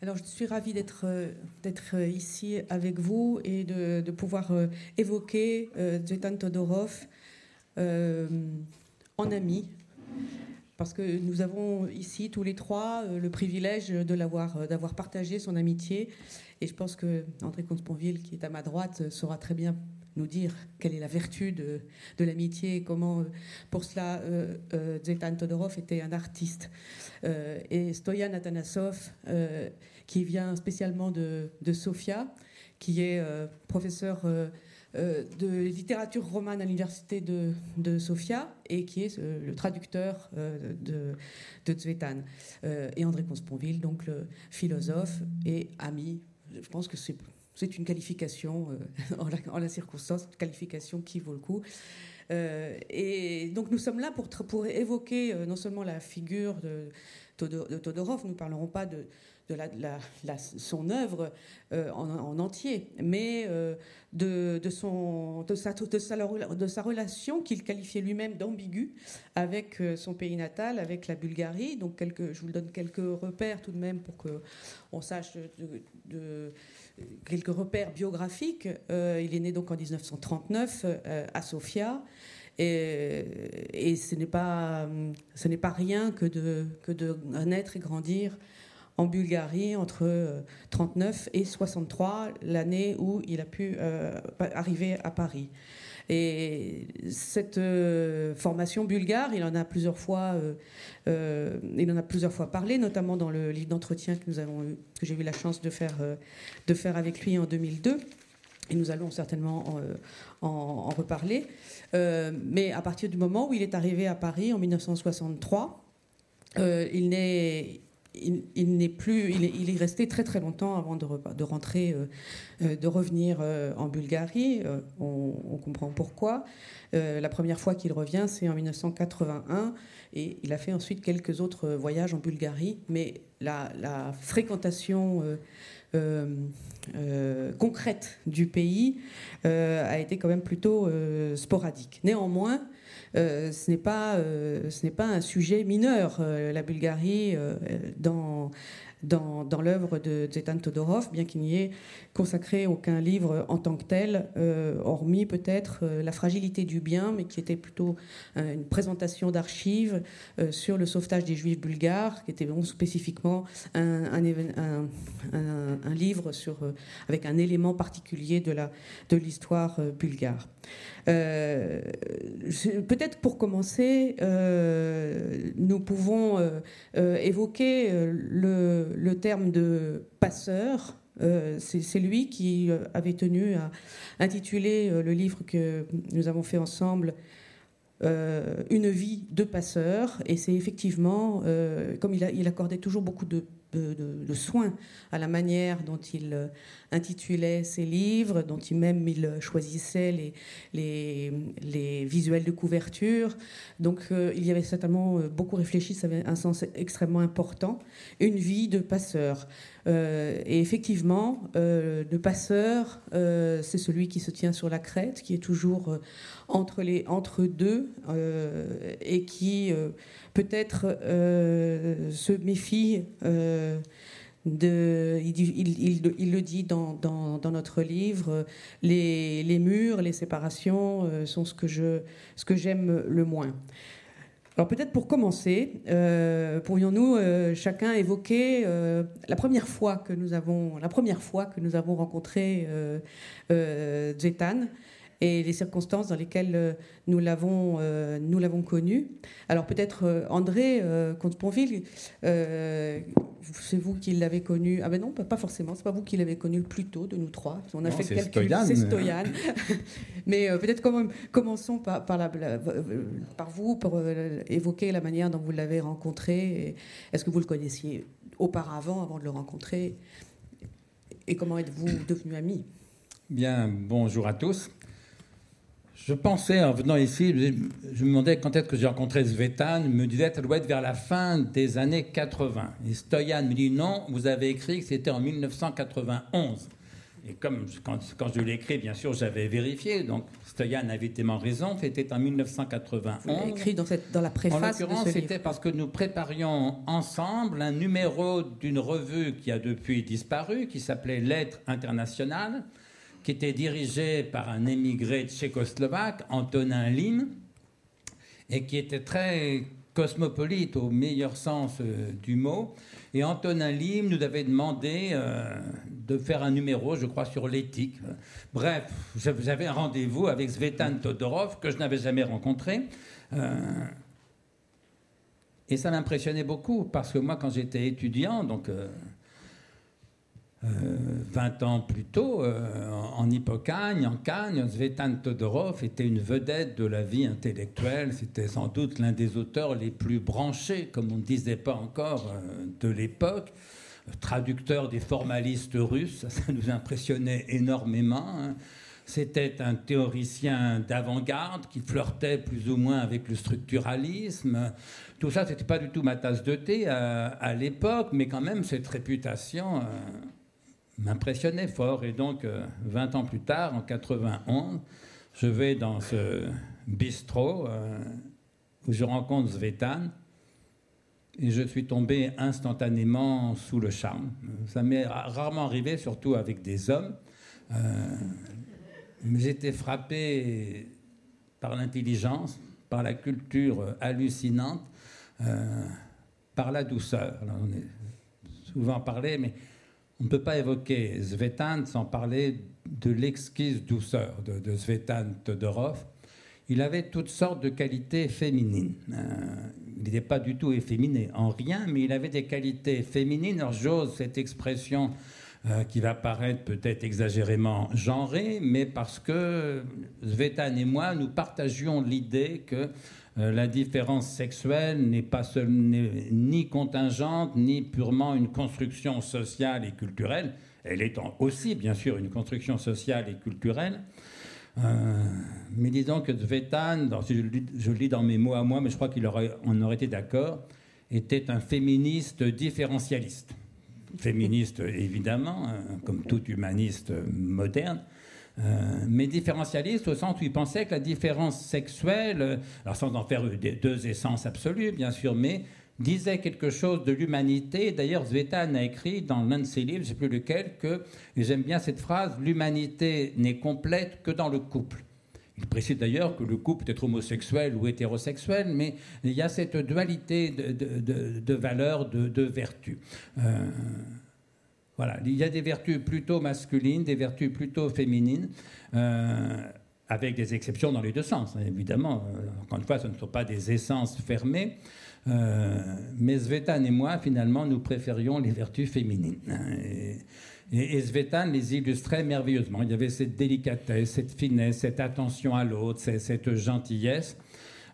Alors, je suis ravie d'être d'être ici avec vous et de, pouvoir évoquer Zvetan Todorov en ami, parce que nous avons ici tous les trois le privilège de l'avoir d'avoir partagé son amitié. Et je pense que André Comte-Sponville, qui est à ma droite, saura très bien nous dire quelle est la vertu de, l'amitié et comment, euh, pour cela, euh, euh, Todorov était un artiste. et Stoyan Atanasov, qui vient spécialement de, Sofia, qui est professeur de littérature romane à l'université de, Sofia et qui est le traducteur de, de Zvetan. et André Consponville, donc le philosophe et ami je pense que c'est une qualification, euh, en, la, circonstance, une qualification qui vaut le coup. Euh, et donc nous sommes là pour, pour évoquer euh, non seulement la figure de, de Todorov, nous ne parlerons pas de, de, son œuvre en, entier, mais de, de, sa, relation qu'il qualifiait lui-même d'ambiguë avec son pays natal, avec la Bulgarie. Donc je vous donne quelques repères tout de même pour qu'on sache quelques repères biographiques. Euh, il est né donc en 1939 euh, à Sofia. Et, ce n'est pas, ce n'est pas rien que de naître et grandir en Bulgarie entre 39 et 63, l'année où il a pu euh, arriver à Paris. Et cette euh, formation bulgare, il en a plusieurs fois, euh, euh, il en a plusieurs fois parlé, notamment dans le livre d'entretien que que j'ai eu la chance de faire, de faire avec lui en 2002. Et nous allons certainement en, reparler. mais à partir du moment où il est arrivé à Paris en 1963, il n'est il, n'est plus, il est, il est, resté très très longtemps avant de, de rentrer, euh, euh, de revenir euh, en Bulgarie. On, comprend pourquoi. la première fois qu'il revient, c'est en 1981, et il a fait ensuite quelques autres voyages en Bulgarie, mais la, la fréquentation concrète du pays a été quand même plutôt sporadique. Néanmoins, euh, ce n'est pas, euh, ce n'est pas un sujet mineur, euh, la Bulgarie, dans, dans, l'œuvre de Zetan Todorov, bien qu'il n'y ait consacré aucun livre en tant que tel, hormis peut-être La fragilité du bien, mais qui était plutôt une présentation d'archives sur le sauvetage des juifs bulgares, qui était donc spécifiquement un, livre avec un élément particulier de l'histoire bulgare. Euh, peut-être pour commencer, euh, nous pouvons euh, évoquer le, terme de passeur. c'est lui qui avait tenu à intituler le livre que nous avons fait ensemble Une vie de passeur. Et c'est effectivement, comme il, accordait toujours beaucoup de de, soins à la manière dont il euh, intitulait ses livres, dont il même il choisissait les, les, les visuels de couverture. Donc euh, il y avait certainement euh, beaucoup réfléchi, ça avait un sens extrêmement important. Une vie de passeur. et effectivement, le passeur, c'est celui qui se tient sur la crête, qui est toujours entre, les, entre deux et qui peut-être euh, se méfie euh, il, le dit dans, notre livre, les, murs, les séparations euh, sont ce que, j'aime le moins. Alors peut-être pour commencer, pourrions-nous chacun évoquer la première fois que nous avons, rencontré Zetan et les circonstances dans lesquelles euh, nous l'avons euh, nous connu. Alors peut-être euh, André Comte-Ponville, c'est vous qui l'avez connu. Ah ben non, pas forcément. C'est pas vous qui l'avez connu le plus tôt de nous trois. On a fait le calcul. C'est Stoyan. Mais peut-être commençons par, par, la, par vous pour évoquer la manière dont vous l'avez rencontré. Est-ce que vous le connaissiez auparavant, avant de le rencontrer? Et comment êtes-vous devenus amis? Bien, bonjour à tous. Je pensais, en venant ici, je me demandais quand est-ce que j'ai rencontré Svetan. Il me disait, ça doit être vers la fin des années 80. Et Stoyan me dit, non, vous avez écrit que c'était en 1991. Et comme quand, quand je l'ai écrit, bien sûr, j'avais vérifié. Donc, Stoyan avait tellement raison. C'était en 1991. Vous écrit dans, cette, dans la préface. En l'occurrence, c'était parce que nous préparions ensemble un numéro d'une revue qui a depuis disparu, qui s'appelait Lettres internationales, qui était dirigée par un émigré tchécoslovaque, Antonin Lim, et qui était très cosmopolite au meilleur sens euh, du mot. Et Antonin Lim nous avait demandé euh, de faire un numéro, je crois, sur l'éthique. Bref, j'avais un rendez-vous avec Svetan Todorov que je n'avais jamais rencontré. Euh, et ça m'impressionnait beaucoup parce que moi, quand j'étais étudiant, donc 20 euh, ans plus tôt, euh, en Hippocagne, en Cagne, Svetan Todorov était une vedette de la vie intellectuelle. C'était sans doute l'un des auteurs les plus branchés, comme on ne disait pas encore, euh, de l'époque. Traducteur des formalistes russes, ça, nous impressionnait énormément. Hein. C'était un théoricien d'avant-garde qui flirtait plus ou moins avec le structuralisme. Tout ça, c'était pas du tout ma tasse de thé à, l'époque, mais quand même, cette réputation m'impressionnait fort. Et donc, 20 euh, ans plus tard, en 91, je vais dans ce bistrot euh, où je rencontre Zvetan et je suis tombé instantanément sous le charme. Ça m'est rarement arrivé, surtout avec des hommes. Euh, j'étais frappé par l'intelligence, par la culture hallucinante, par la douceur. on est souvent parlé, mais on ne peut pas évoquer Zvetan sans parler de l'exquise douceur de, de Zvetan Todorov. Il avait toutes sortes de qualités féminines. Euh, il n'était pas du tout efféminé en rien, mais il avait des qualités féminines. Alors j'ose cette expression euh, qui va paraître peut-être exagérément genrée, mais parce que Zvetan et moi, nous partagions l'idée que la différence sexuelle n'est pas ni contingente, ni purement une construction sociale et culturelle. Elle est aussi, bien sûr, une construction sociale et culturelle. Euh, mais disons que Zvetan, je, je, lis dans mes mots à moi, mais je crois qu'on aurait, aurait été d'accord, était un féministe différentialiste. Féministe, évidemment, hein, comme tout humaniste moderne, euh, mais différentialiste au sens où il pensait que la différence sexuelle, euh, alors sans en faire deux essences absolues, bien sûr, mais disait quelque chose de l'humanité. D'ailleurs, Zvetan a écrit dans l'un de ses livres, je ne sais plus lequel, que, j'aime bien cette phrase, l'humanité n'est complète que dans le couple. Il précise d'ailleurs que le couple peut être homosexuel ou hétérosexuel, mais il y a cette dualité de, valeurs, de, vertus. Euh, voilà, il y a des vertus plutôt masculines, des vertus plutôt féminines, euh, avec des exceptions dans les deux sens, hein, évidemment. Euh, encore une fois, ce ne sont pas des essences fermées. Euh, mais Svetan et moi, finalement, nous préférions les vertus féminines. Hein, et, et, Svetan les illustrait merveilleusement. Il y avait cette délicatesse, cette finesse, cette attention à l'autre, cette gentillesse.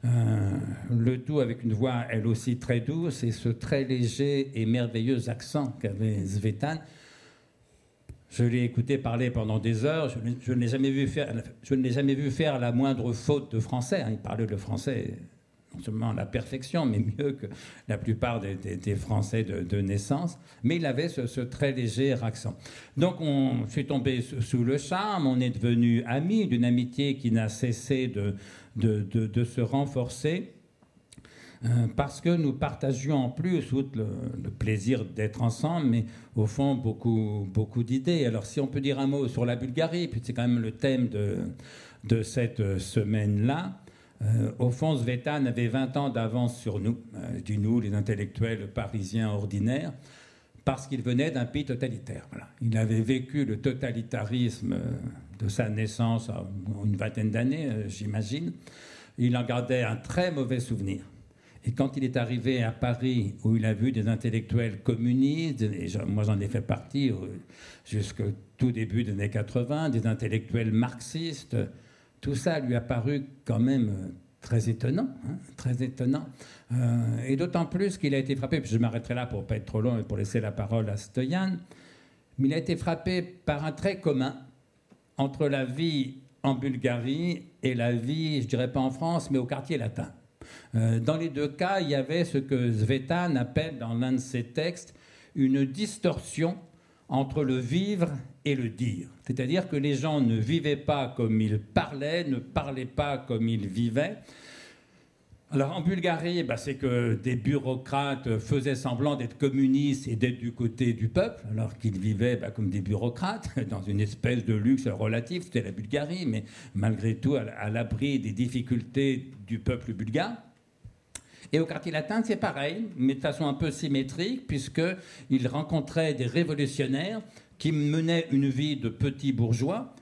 Le tout avec une voix elle aussi très douce et ce très léger et merveilleux accent qu'avait Svetan je l'ai écouté parler pendant des heures. Je, ne l'ai jamais vu faire. Je ne l'ai jamais vu faire la moindre faute de français. Hein. Il parlait le français non seulement à la perfection, mais mieux que la plupart des, Français de, naissance. Mais il avait ce, très léger accent. Donc, on suis tombé sous le charme. On est devenu amis d'une amitié qui n'a cessé de, de se renforcer. Euh, parce que nous partagions en plus, outre le, plaisir d'être ensemble, mais au fond beaucoup, beaucoup d'idées. Alors si on peut dire un mot sur la Bulgarie, puis c'est quand même le thème de, cette semaine-là, euh, au fond, Svetan avait 20 ans d'avance sur nous, euh, du nous, les intellectuels parisiens ordinaires, parce qu'il venait d'un pays totalitaire. Il avait vécu le totalitarisme de sa naissance une vingtaine d'années, j'imagine. Il en gardait un très mauvais souvenir. Et quand il est arrivé à Paris, où il a vu des intellectuels communistes, et moi j'en ai fait partie jusqu'au tout début des années 80, des intellectuels marxistes, tout ça lui a paru quand même euh, très étonnant, hein, très étonnant. Euh, et d'autant plus qu'il a été frappé, puis je m'arrêterai là pour pas être trop long et pour laisser la parole à Stoyan, mais il a été frappé par un trait commun entre la vie en Bulgarie et la vie, je dirais pas en France, mais au quartier latin. Euh, dans les deux cas, il y avait ce que Svetan appelle dans l'un de ses textes une distorsion entre le vivre et le dire. C'est-à-dire que les gens ne vivaient pas comme ils parlaient, ne parlaient pas comme ils vivaient. Alors en Bulgarie, bah, c'est que des bureaucrates faisaient semblant d'être communistes et d'être du côté du peuple, alors qu'ils vivaient bah, comme des bureaucrates, dans une espèce de luxe relatif, c'était la Bulgarie, mais malgré tout à l'abri des difficultés du peuple bulgare. Et au quartier latin, c'est pareil, mais de façon un peu symétrique, puisqu'ils rencontraient des révolutionnaires qui menaient une vie de petits bourgeois,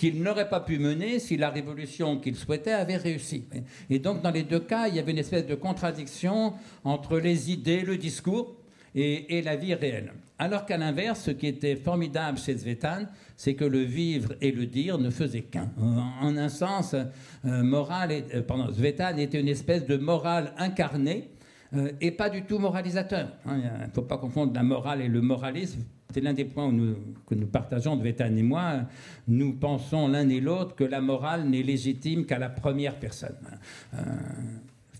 qu'il n'aurait pas pu mener si la révolution qu'il souhaitait avait réussi. Et donc, dans les deux cas, il y avait une espèce de contradiction entre les idées, le discours et, la vie réelle. Alors qu'à l'inverse, ce qui était formidable chez Zvetan, c'est que le vivre et le dire ne faisaient qu'un. En un sens, euh, moral et, euh, Zvetan était une espèce de morale incarnée euh, et pas du tout moralisateur. Hein. Il ne faut pas confondre la morale et le moralisme. C'est l'un des points que nous partageons, Dvetan et moi. Nous pensons l'un et l'autre que la morale n'est légitime qu'à la première personne. Euh,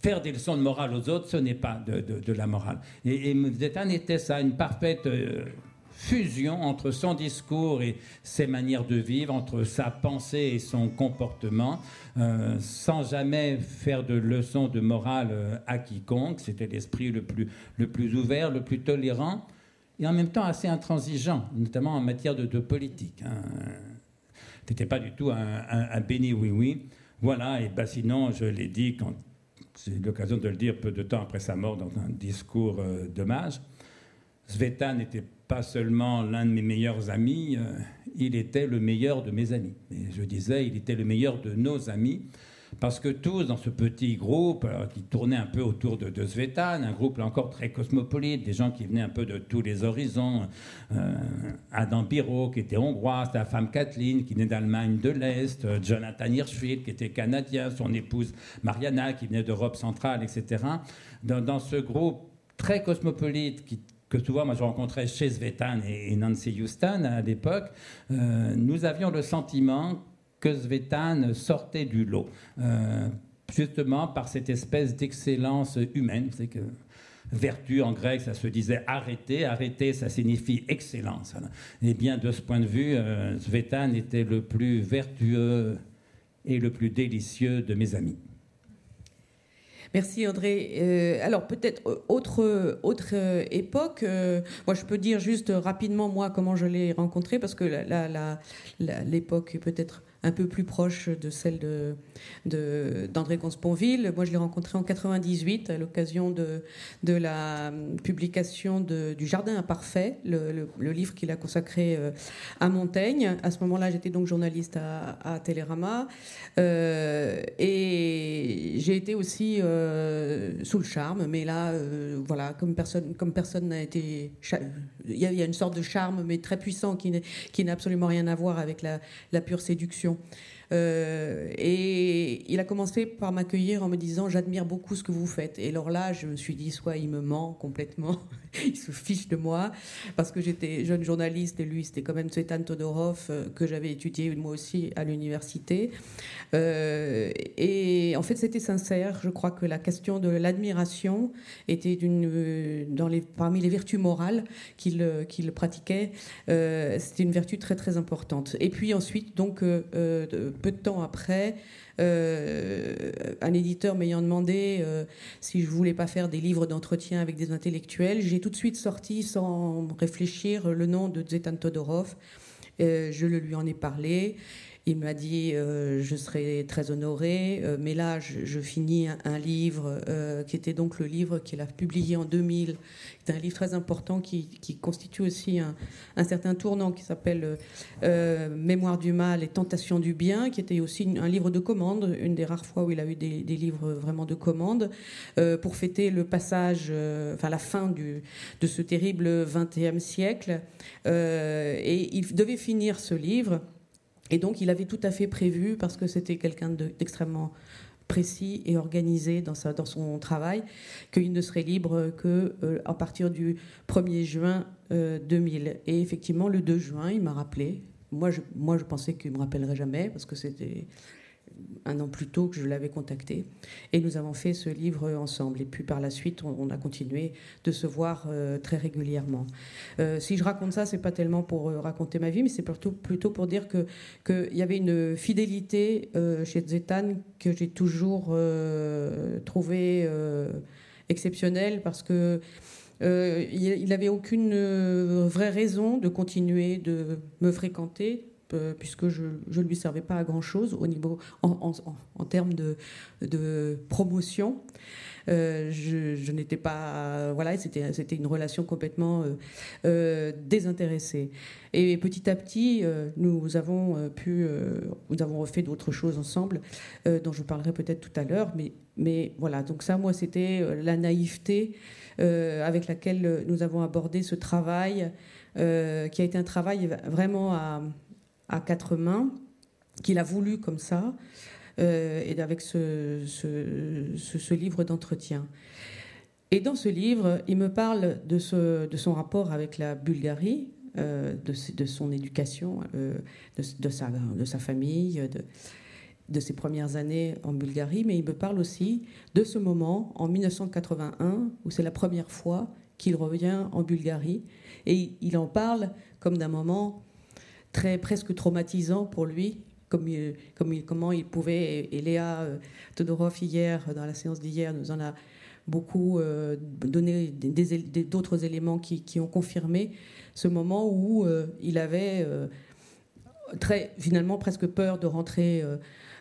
faire des leçons de morale aux autres, ce n'est pas de, la morale. Et, et était ça, une parfaite euh, fusion entre son discours et ses manières de vivre, entre sa pensée et son comportement, euh, sans jamais faire de leçons de morale à quiconque. C'était l'esprit le plus, le plus ouvert, le plus tolérant et en même temps assez intransigeant, notamment en matière de, politique. Hein. n'étais pas du tout un, béni oui-oui. Voilà, et ben sinon, je l'ai dit quand j'ai eu l'occasion de le dire peu de temps après sa mort dans un discours euh, d'hommage. Sveta n'était pas seulement l'un de mes meilleurs amis, euh, il était le meilleur de mes amis. Et je disais, il était le meilleur de nos amis, parce que tous, dans ce petit groupe euh, qui tournait un peu autour de, de Svetan, un groupe encore très cosmopolite, des gens qui venaient un peu de tous les horizons, euh, Adam Biro, qui était hongrois, sa femme Kathleen, qui venait d'Allemagne de l'Est, euh, Jonathan Hirschfeld, qui était canadien, son épouse Mariana, qui venait d'Europe centrale, etc. Dans, ce groupe très cosmopolite que souvent moi je rencontrais chez Svetan et, Nancy Houston à l'époque, nous avions le sentiment que Svetan sortait du lot, euh, justement par cette espèce d'excellence humaine. C'est que vertu en grec, ça se disait arrêter. Arrêter, ça signifie excellence. Et bien de ce point de vue, euh, Svetan était le plus vertueux et le plus délicieux de mes amis. Merci André. Euh, alors peut-être autre autre époque. moi, je peux dire juste rapidement moi comment je l'ai rencontré parce que l'époque peut-être un peu plus proche de celle de, d'André Consponville. Moi, je l'ai rencontré en 98 à l'occasion de, de la publication du Jardin imparfait, le, livre qu'il a consacré euh, à Montaigne. À ce moment-là, j'étais donc journaliste à, à Télérama. Euh, et j'ai été aussi euh, sous le charme, mais là, voilà, comme personne comme personne n'a été... Il y, a, une sorte de charme, mais très puissant, qui n'a absolument rien à voir avec la pure séduction. Euh, et il a commencé par m'accueillir en me disant J'admire beaucoup ce que vous faites. Et alors là, je me suis dit Soit il me ment complètement, il se fiche de moi, parce que j'étais jeune journaliste et lui, c'était quand même Tsvetan Todorov euh, que j'avais étudié moi aussi à l'université. Euh, et en fait, c'était sincère. Je crois que la question de l'admiration était d'une, dans les, parmi les vertus morales qu'il pratiquait. c'était une vertu très très importante. Et puis ensuite, donc, peu de temps après, euh, un éditeur m'ayant demandé euh, si je voulais pas faire des livres d'entretien avec des intellectuels, j'ai tout de suite sorti sans réfléchir le nom de Zetan Todorov. Euh, je lui en ai parlé. Il m'a dit euh, je serais très honoré, euh, mais là je, finis un, livre euh, qui était donc le livre qu'il a publié en 2000. C'est un livre très important qui, constitue aussi un, certain tournant qui s'appelle Mémoire du mal et Tentation du bien, qui était aussi un livre de commande, une des rares fois où il a eu des, livres vraiment de commande, pour fêter le passage, enfin la fin de ce terrible XXe siècle. et il devait finir ce livre et donc, il avait tout à fait prévu, parce que c'était quelqu'un d'extrêmement précis et organisé dans, son travail, qu'il ne serait libre que euh, à partir du 1er juin 2000. Euh, et effectivement, le 2 juin, il m'a rappelé. Moi, je, moi, je pensais qu'il me rappellerait jamais, parce que c'était un an plus tôt que je l'avais contacté. Et nous avons fait ce livre ensemble. Et puis par la suite, on, a continué de se voir euh, très régulièrement. Euh, si je raconte ça, c'est pas tellement pour raconter ma vie, mais c'est plutôt, plutôt pour dire qu'il y avait une fidélité chez Zetan que j'ai toujours trouvé exceptionnelle parce que il n'avait aucune vraie raison de continuer de me fréquenter euh, puisque je ne lui servais pas à grand-chose au niveau en, termes de, de promotion. Euh, je, n'étais pas voilà c'était c'était une relation complètement euh, désintéressée et petit à petit nous avons pu nous avons refait d'autres choses ensemble dont je parlerai peut-être tout à l'heure mais mais voilà donc ça moi c'était la naïveté avec laquelle nous avons abordé ce travail qui a été un travail vraiment à à quatre mains, qu'il a voulu comme ça, euh, et avec ce, ce, livre d'entretien. Et dans ce livre, il me parle de, de son rapport avec la Bulgarie, euh, de, de, son éducation, euh, de, sa, de sa famille, de, de ses premières années en Bulgarie, mais il me parle aussi de ce moment en 1981 où c'est la première fois qu'il revient en Bulgarie. Et il en parle comme d'un moment très presque traumatisant pour lui, comme, comme comment il pouvait. Et, Léa euh, Todorov, hier, dans la séance d'hier, nous en a beaucoup euh, donné d'autres éléments qui, qui, ont confirmé ce moment où euh, il avait très, finalement presque peur de rentrer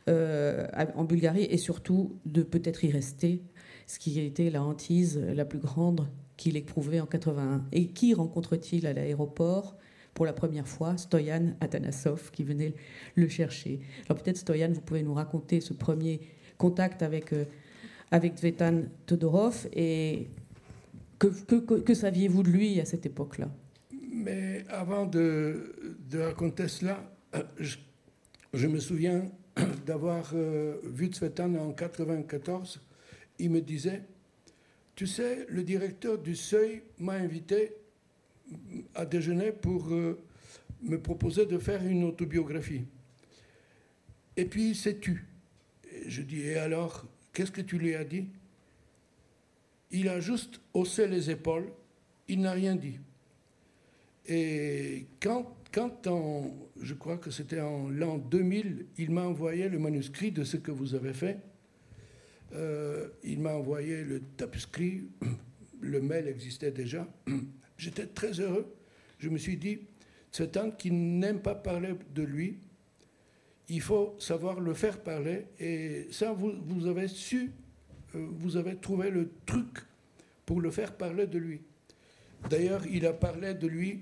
en Bulgarie et surtout de peut-être y rester, ce qui a été la hantise la plus grande qu'il éprouvait en 81. Et qui rencontre-t-il à l'aéroport? Pour la première fois Stoyan Atanasov qui venait le chercher. Alors peut-être Stoyan, vous pouvez nous raconter ce premier contact avec, euh, avec Zvetan Todorov et que, saviez-vous de lui à cette époque-là? Mais avant de, raconter cela, euh, je, me souviens d'avoir euh, vu Zvetan en 94. Il me disait, tu sais, le directeur du Seuil m'a invité à déjeuner pour euh, me proposer de faire une autobiographie. Et puis il s'est tu. je dis, et alors, qu'est-ce que tu lui as dit? Il a juste haussé les épaules, il n'a rien dit. Et quand, quand en, je crois que c'était en l'an 2000, il m'a envoyé le manuscrit de ce que vous avez fait. Euh, il m'a envoyé le tapuscrit, le mail existait déjà. J'étais très heureux. Je me suis dit, cet homme qui n'aime pas parler de lui, il faut savoir le faire parler. Et ça, vous, avez su, euh, vous avez trouvé le truc pour le faire parler de lui. D'ailleurs, il a parlé de lui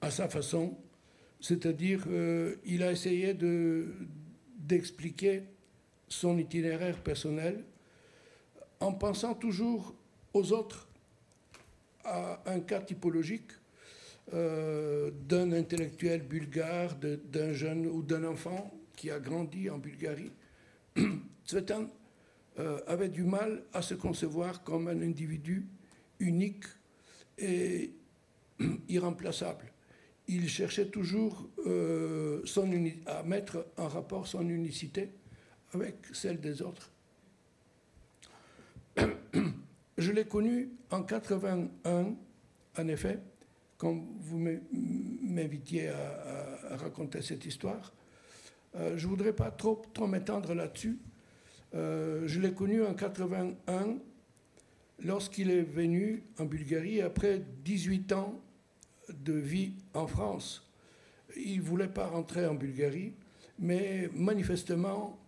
à sa façon, c'est-à-dire euh, il a essayé de, d'expliquer son itinéraire personnel en pensant toujours aux autres à un cas typologique euh, d'un intellectuel bulgare, d'un jeune ou d'un enfant qui a grandi en Bulgarie. Tsvetan euh, avait du mal à se concevoir comme un individu unique et irremplaçable. Il cherchait toujours euh, à mettre en rapport son unicité avec celle des autres. Je l'ai connu en 81, en effet, quand vous m'invitiez à, raconter cette histoire. Euh, je ne voudrais pas trop, trop m'étendre là-dessus. Euh, je l'ai connu en 81 lorsqu'il est venu en Bulgarie après 18 ans de vie en France. Il ne voulait pas rentrer en Bulgarie, mais manifestement,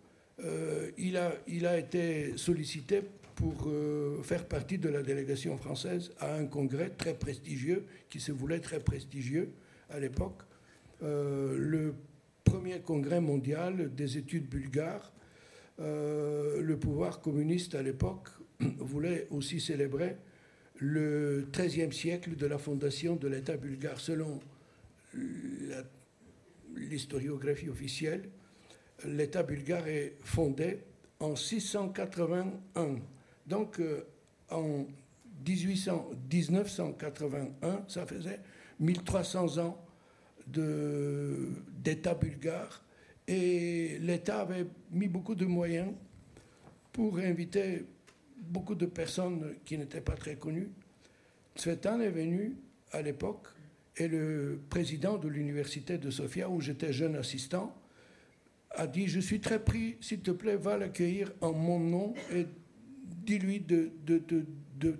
euh, il, a, il a été sollicité pour euh, faire partie de la délégation française à un congrès très prestigieux, qui se voulait très prestigieux à l'époque, euh, le premier congrès mondial des études bulgares. Euh, le pouvoir communiste à l'époque voulait aussi célébrer le XIIIe siècle de la fondation de l'État bulgare. Selon l'historiographie officielle, l'État bulgare est fondé en 681 donc, euh, en 1800, 1981, ça faisait 1300 ans d'État bulgare Et l'État avait mis beaucoup de moyens pour inviter beaucoup de personnes qui n'étaient pas très connues. Tsvetan est venu à l'époque et le président de l'université de Sofia, où j'étais jeune assistant, a dit Je suis très pris, s'il te plaît, va l'accueillir en mon nom dis-lui de,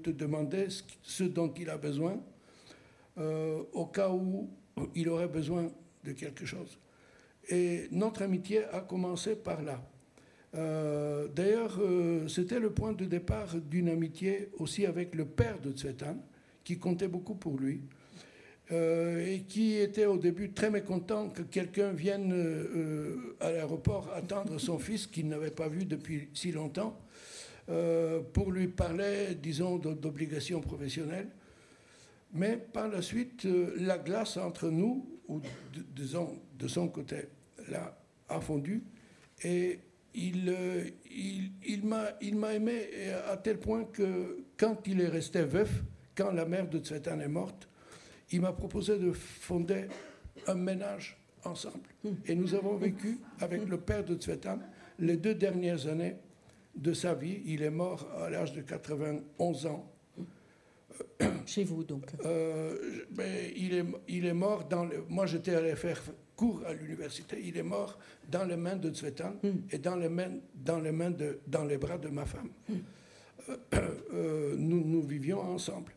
te demander ce dont il a besoin euh, au cas où il aurait besoin de quelque chose. Et notre amitié a commencé par là. Euh, d'ailleurs, euh, c'était le point de départ d'une amitié aussi avec le père de Tsvetan, qui comptait beaucoup pour lui, et qui était au début très mécontent que quelqu'un vienne à l'aéroport attendre son fils qu'il n'avait pas vu depuis si longtemps, pour lui parler, disons, d'obligations professionnelles. Mais par la suite, la glace entre nous, ou disons de son côté, là, a fondu, et euh, il, il m'a aimé à tel point que quand il est resté veuf, quand la mère de Tsvetan est morte, il m'a proposé de fonder un ménage ensemble. Et nous avons vécu avec le père de Tsvetan les deux dernières années de sa vie. Il est mort à l'âge de 91 ans. Chez vous, donc euh, ben, il, est, il est mort dans le... Moi, j'étais allé faire cours à l'université. Il est mort dans les mains de Tsvetan hmm. et dans les, mains, dans, les mains de, dans les bras de ma femme. Hmm. Euh, euh, nous, nous vivions ensemble.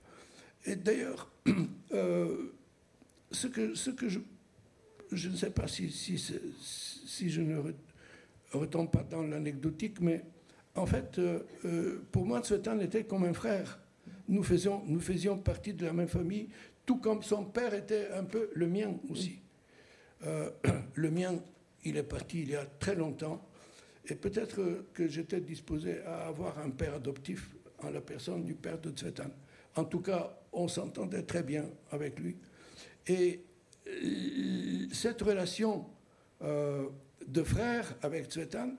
Et d'ailleurs, ce que, ce que je, je ne sais pas si, si, si je ne retombe pas dans l'anecdotique, mais en fait, pour moi, Tsvetan était comme un frère. Nous faisions, nous faisions partie de la même famille, tout comme son père était un peu le mien aussi. Euh, le mien, il est parti il y a très longtemps. Et peut-être que j'étais disposé à avoir un père adoptif en la personne du père de Tsvetan. En tout cas, on s'entendait très bien avec lui. Et euh, cette relation euh, de frère avec Tsvetan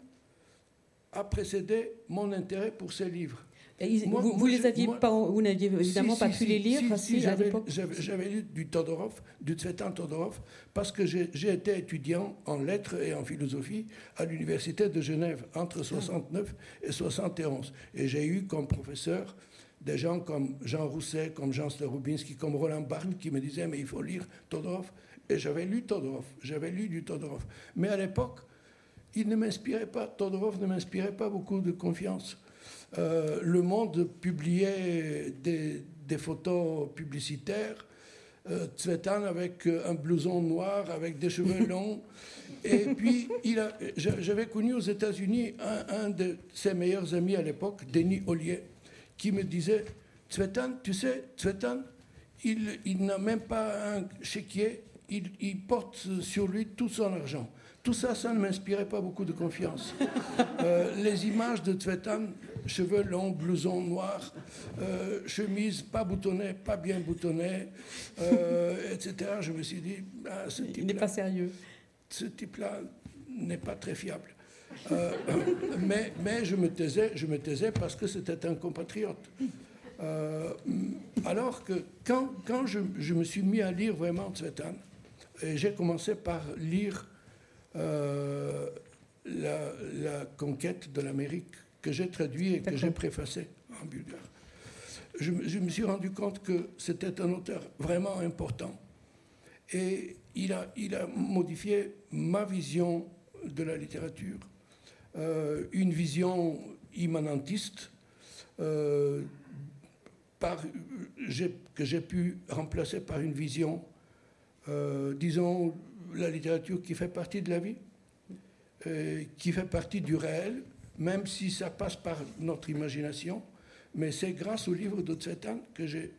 a précédé mon intérêt pour ses livres vous, les aviez pas, vous n'aviez évidemment pas pu les lire à l'époque J'avais lu du Todorov, du Tsvetan Todorov, parce que j'ai été étudiant en lettres et en philosophie à l'université de Genève entre 69 et 71. Et j'ai eu comme professeur des gens comme Jean Rousset, comme Jean Starobinski, comme Roland Barthes qui me disaient mais il faut lire Todorov. Et j'avais lu Todorov, j'avais lu du Todorov. Mais à l'époque, il ne m'inspirait pas, Todorov ne m'inspirait pas beaucoup de confiance. Euh, le Monde publiait des, photos publicitaires. Euh, Tsvetan avec euh, un blouson noir, avec des cheveux longs. Et puis, j'avais connu aux États-Unis un, de ses meilleurs amis à l'époque, Denis Ollier, qui me disait Tsvetan, tu sais, Tsvetan, il, il n'a même pas un chéquier, il, il porte sur lui tout son argent. Tout ça, ça ne m'inspirait pas beaucoup de confiance. Euh, les images de Tvetan, cheveux longs, blouson noir, euh, chemise pas boutonnée, pas bien boutonnée, euh, etc. Je me suis dit, ah, ce type il n'est pas sérieux. Ce type-là n'est pas très fiable. mais, mais je me taisais, je me taisais parce que c'était un compatriote. alors que quand, quand je, je, me suis mis à lire vraiment Tvetan, j'ai commencé par lire euh, la, conquête de l'Amérique, que j'ai traduit et que j'ai préfacé en bulgare. Je, me suis rendu compte que c'était un auteur vraiment important. Et il a, il a modifié ma vision de la littérature. Euh, une vision immanentiste euh, par, que j'ai pu remplacer par une vision, disons, la littérature qui fait partie de la vie, euh, qui fait partie du réel, même si ça passe par notre imagination. Mais c'est grâce au livre de Tsetan que j'ai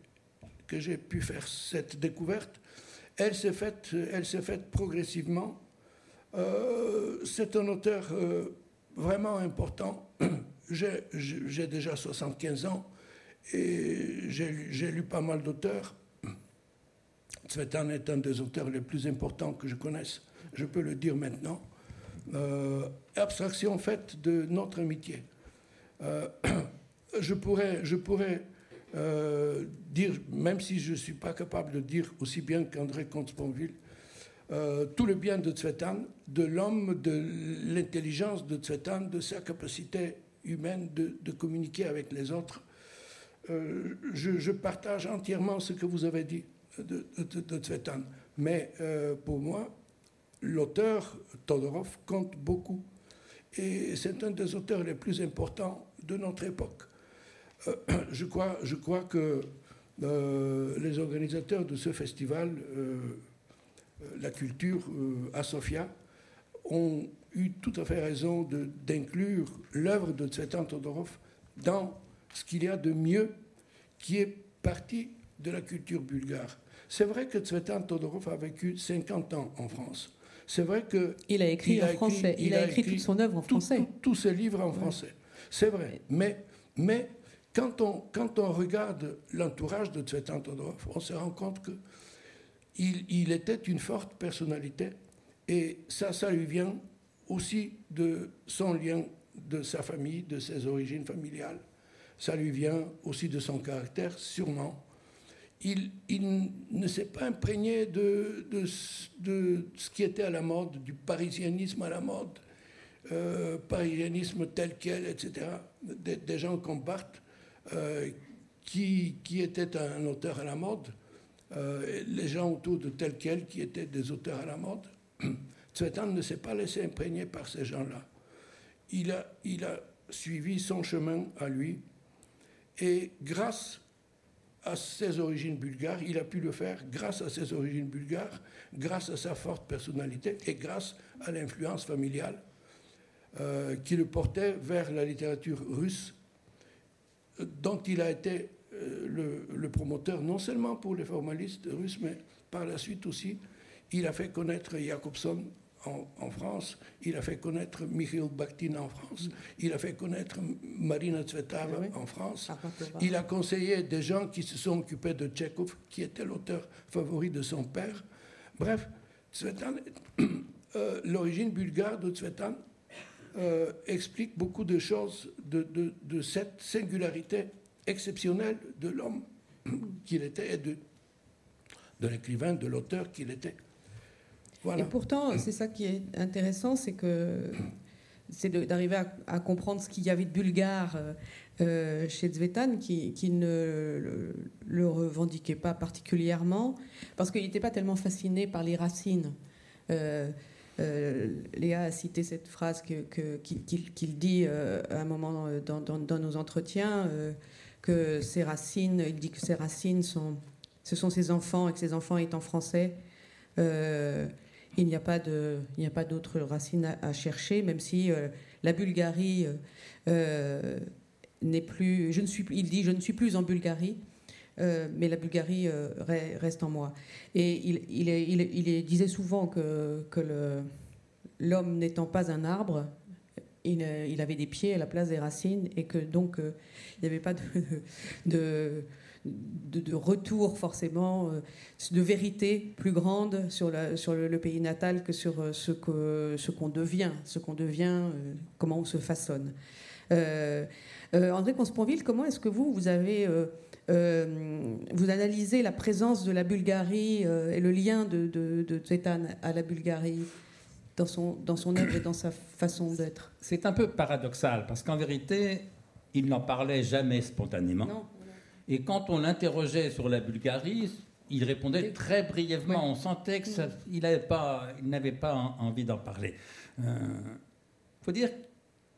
que j'ai pu faire cette découverte. Elle s'est faite, elle s'est faite progressivement. Euh, c'est un auteur euh, vraiment important. J'ai déjà 75 ans et j'ai lu pas mal d'auteurs. Tsvetan est un des auteurs les plus importants que je connaisse, je peux le dire maintenant. Euh, abstraction faite de notre amitié. Euh, je pourrais, je pourrais euh, dire, même si je ne suis pas capable de dire aussi bien qu'André Comte-Sponville, tout le bien de Tsvetan, de l'homme, de l'intelligence de Tsvetan, de sa capacité humaine de, communiquer avec les autres. Je, partage entièrement ce que vous avez dit de, de, Tsvetan. Mais euh, pour moi, l'auteur Todorov compte beaucoup. Et c'est un des auteurs les plus importants de notre époque. je, crois, je crois que les organisateurs de ce festival euh, la culture euh, à Sofia ont eu tout à fait raison d'inclure l'œuvre de Tsvetan Todorov dans ce qu'il y a de mieux qui est parti de la culture bulgare. C'est vrai que Tsvetan Todorov a vécu 50 ans en France. C'est vrai que il a écrit en français. Il, a, écrit, toute son œuvre en français. Tous ses livres en français. C'est vrai. Mais, mais quand, on, quand on regarde l'entourage de Tsvetan Todorov, on se rend compte que il, était une forte personnalité et ça, ça lui vient aussi de son lien de sa famille, de ses origines familiales. Ça lui vient aussi de son caractère, sûrement. Il, ne s'est pas imprégné de, ce qui était à la mode, du parisianisme à la mode, euh, parisianisme tel quel, etc. Des, gens comme Barthes, euh, qui, qui était un auteur à la mode, euh, les gens autour de tel quel qui étaient des auteurs à la mode. Tsvetan ne s'est pas laissé imprégner par ces gens-là. Il a, il a suivi son chemin à lui et grâce à ses origines bulgares, il a pu le faire grâce à ses origines bulgares, grâce à sa forte personnalité et grâce à l'influence familiale euh, qui le portait vers la littérature russe, dont il a été euh, le, promoteur, non seulement pour les formalistes russes, mais par la suite aussi, il a fait connaître Jacobson en, France, il a fait connaître Mikhail Bakhtin en France, il a fait connaître Marina Tsvetava en France. Il a conseillé des gens qui se sont occupés de Tchekhov, qui était l'auteur favori de son père. Bref, euh, l'origine bulgare de Tsvetan euh, explique beaucoup de choses de, de cette singularité exceptionnel de l'homme qu'il était et de, de l'écrivain, de l'auteur qu'il était. Et pourtant, c'est ça qui est intéressant, c'est que c'est d'arriver à, comprendre ce qu'il y avait de bulgare euh, chez Zvetan, qui, ne le, revendiquait pas particulièrement, parce qu'il n'était pas tellement fasciné par les racines. Euh, euh, Léa a cité cette phrase qu'il dit à un moment dans, nos entretiens que ses racines, il dit que ses racines sont, ce sont ses enfants et que ses enfants étant français, euh, il n'y a pas de, il n'y a pas d'autres racines à, chercher, même si euh, la Bulgarie euh, n'est plus, je ne suis, il dit, je ne suis plus en Bulgarie. mais la Bulgarie reste en moi. Et il, il, il, il disait souvent que, que l'homme n'étant pas un arbre, il, avait des pieds à la place des racines et que donc euh, il n'y avait pas de, retour forcément euh, de vérité plus grande sur, la, sur le, pays natal que sur euh, ce qu'on ce qu'on devient, ce qu'on devient, comment on se façonne. André Consponville, comment est-ce que vous, vous avez... vous analysez la présence de la Bulgarie et le lien de, de, de à la Bulgarie dans son, dans son œuvre et dans sa façon d'être? C'est un peu paradoxal, parce qu'en vérité, il n'en parlait jamais spontanément. Et quand on l'interrogeait sur la Bulgarie, il répondait très brièvement. On sentait qu'il n'avait pas, envie d'en parler. Il euh, faut dire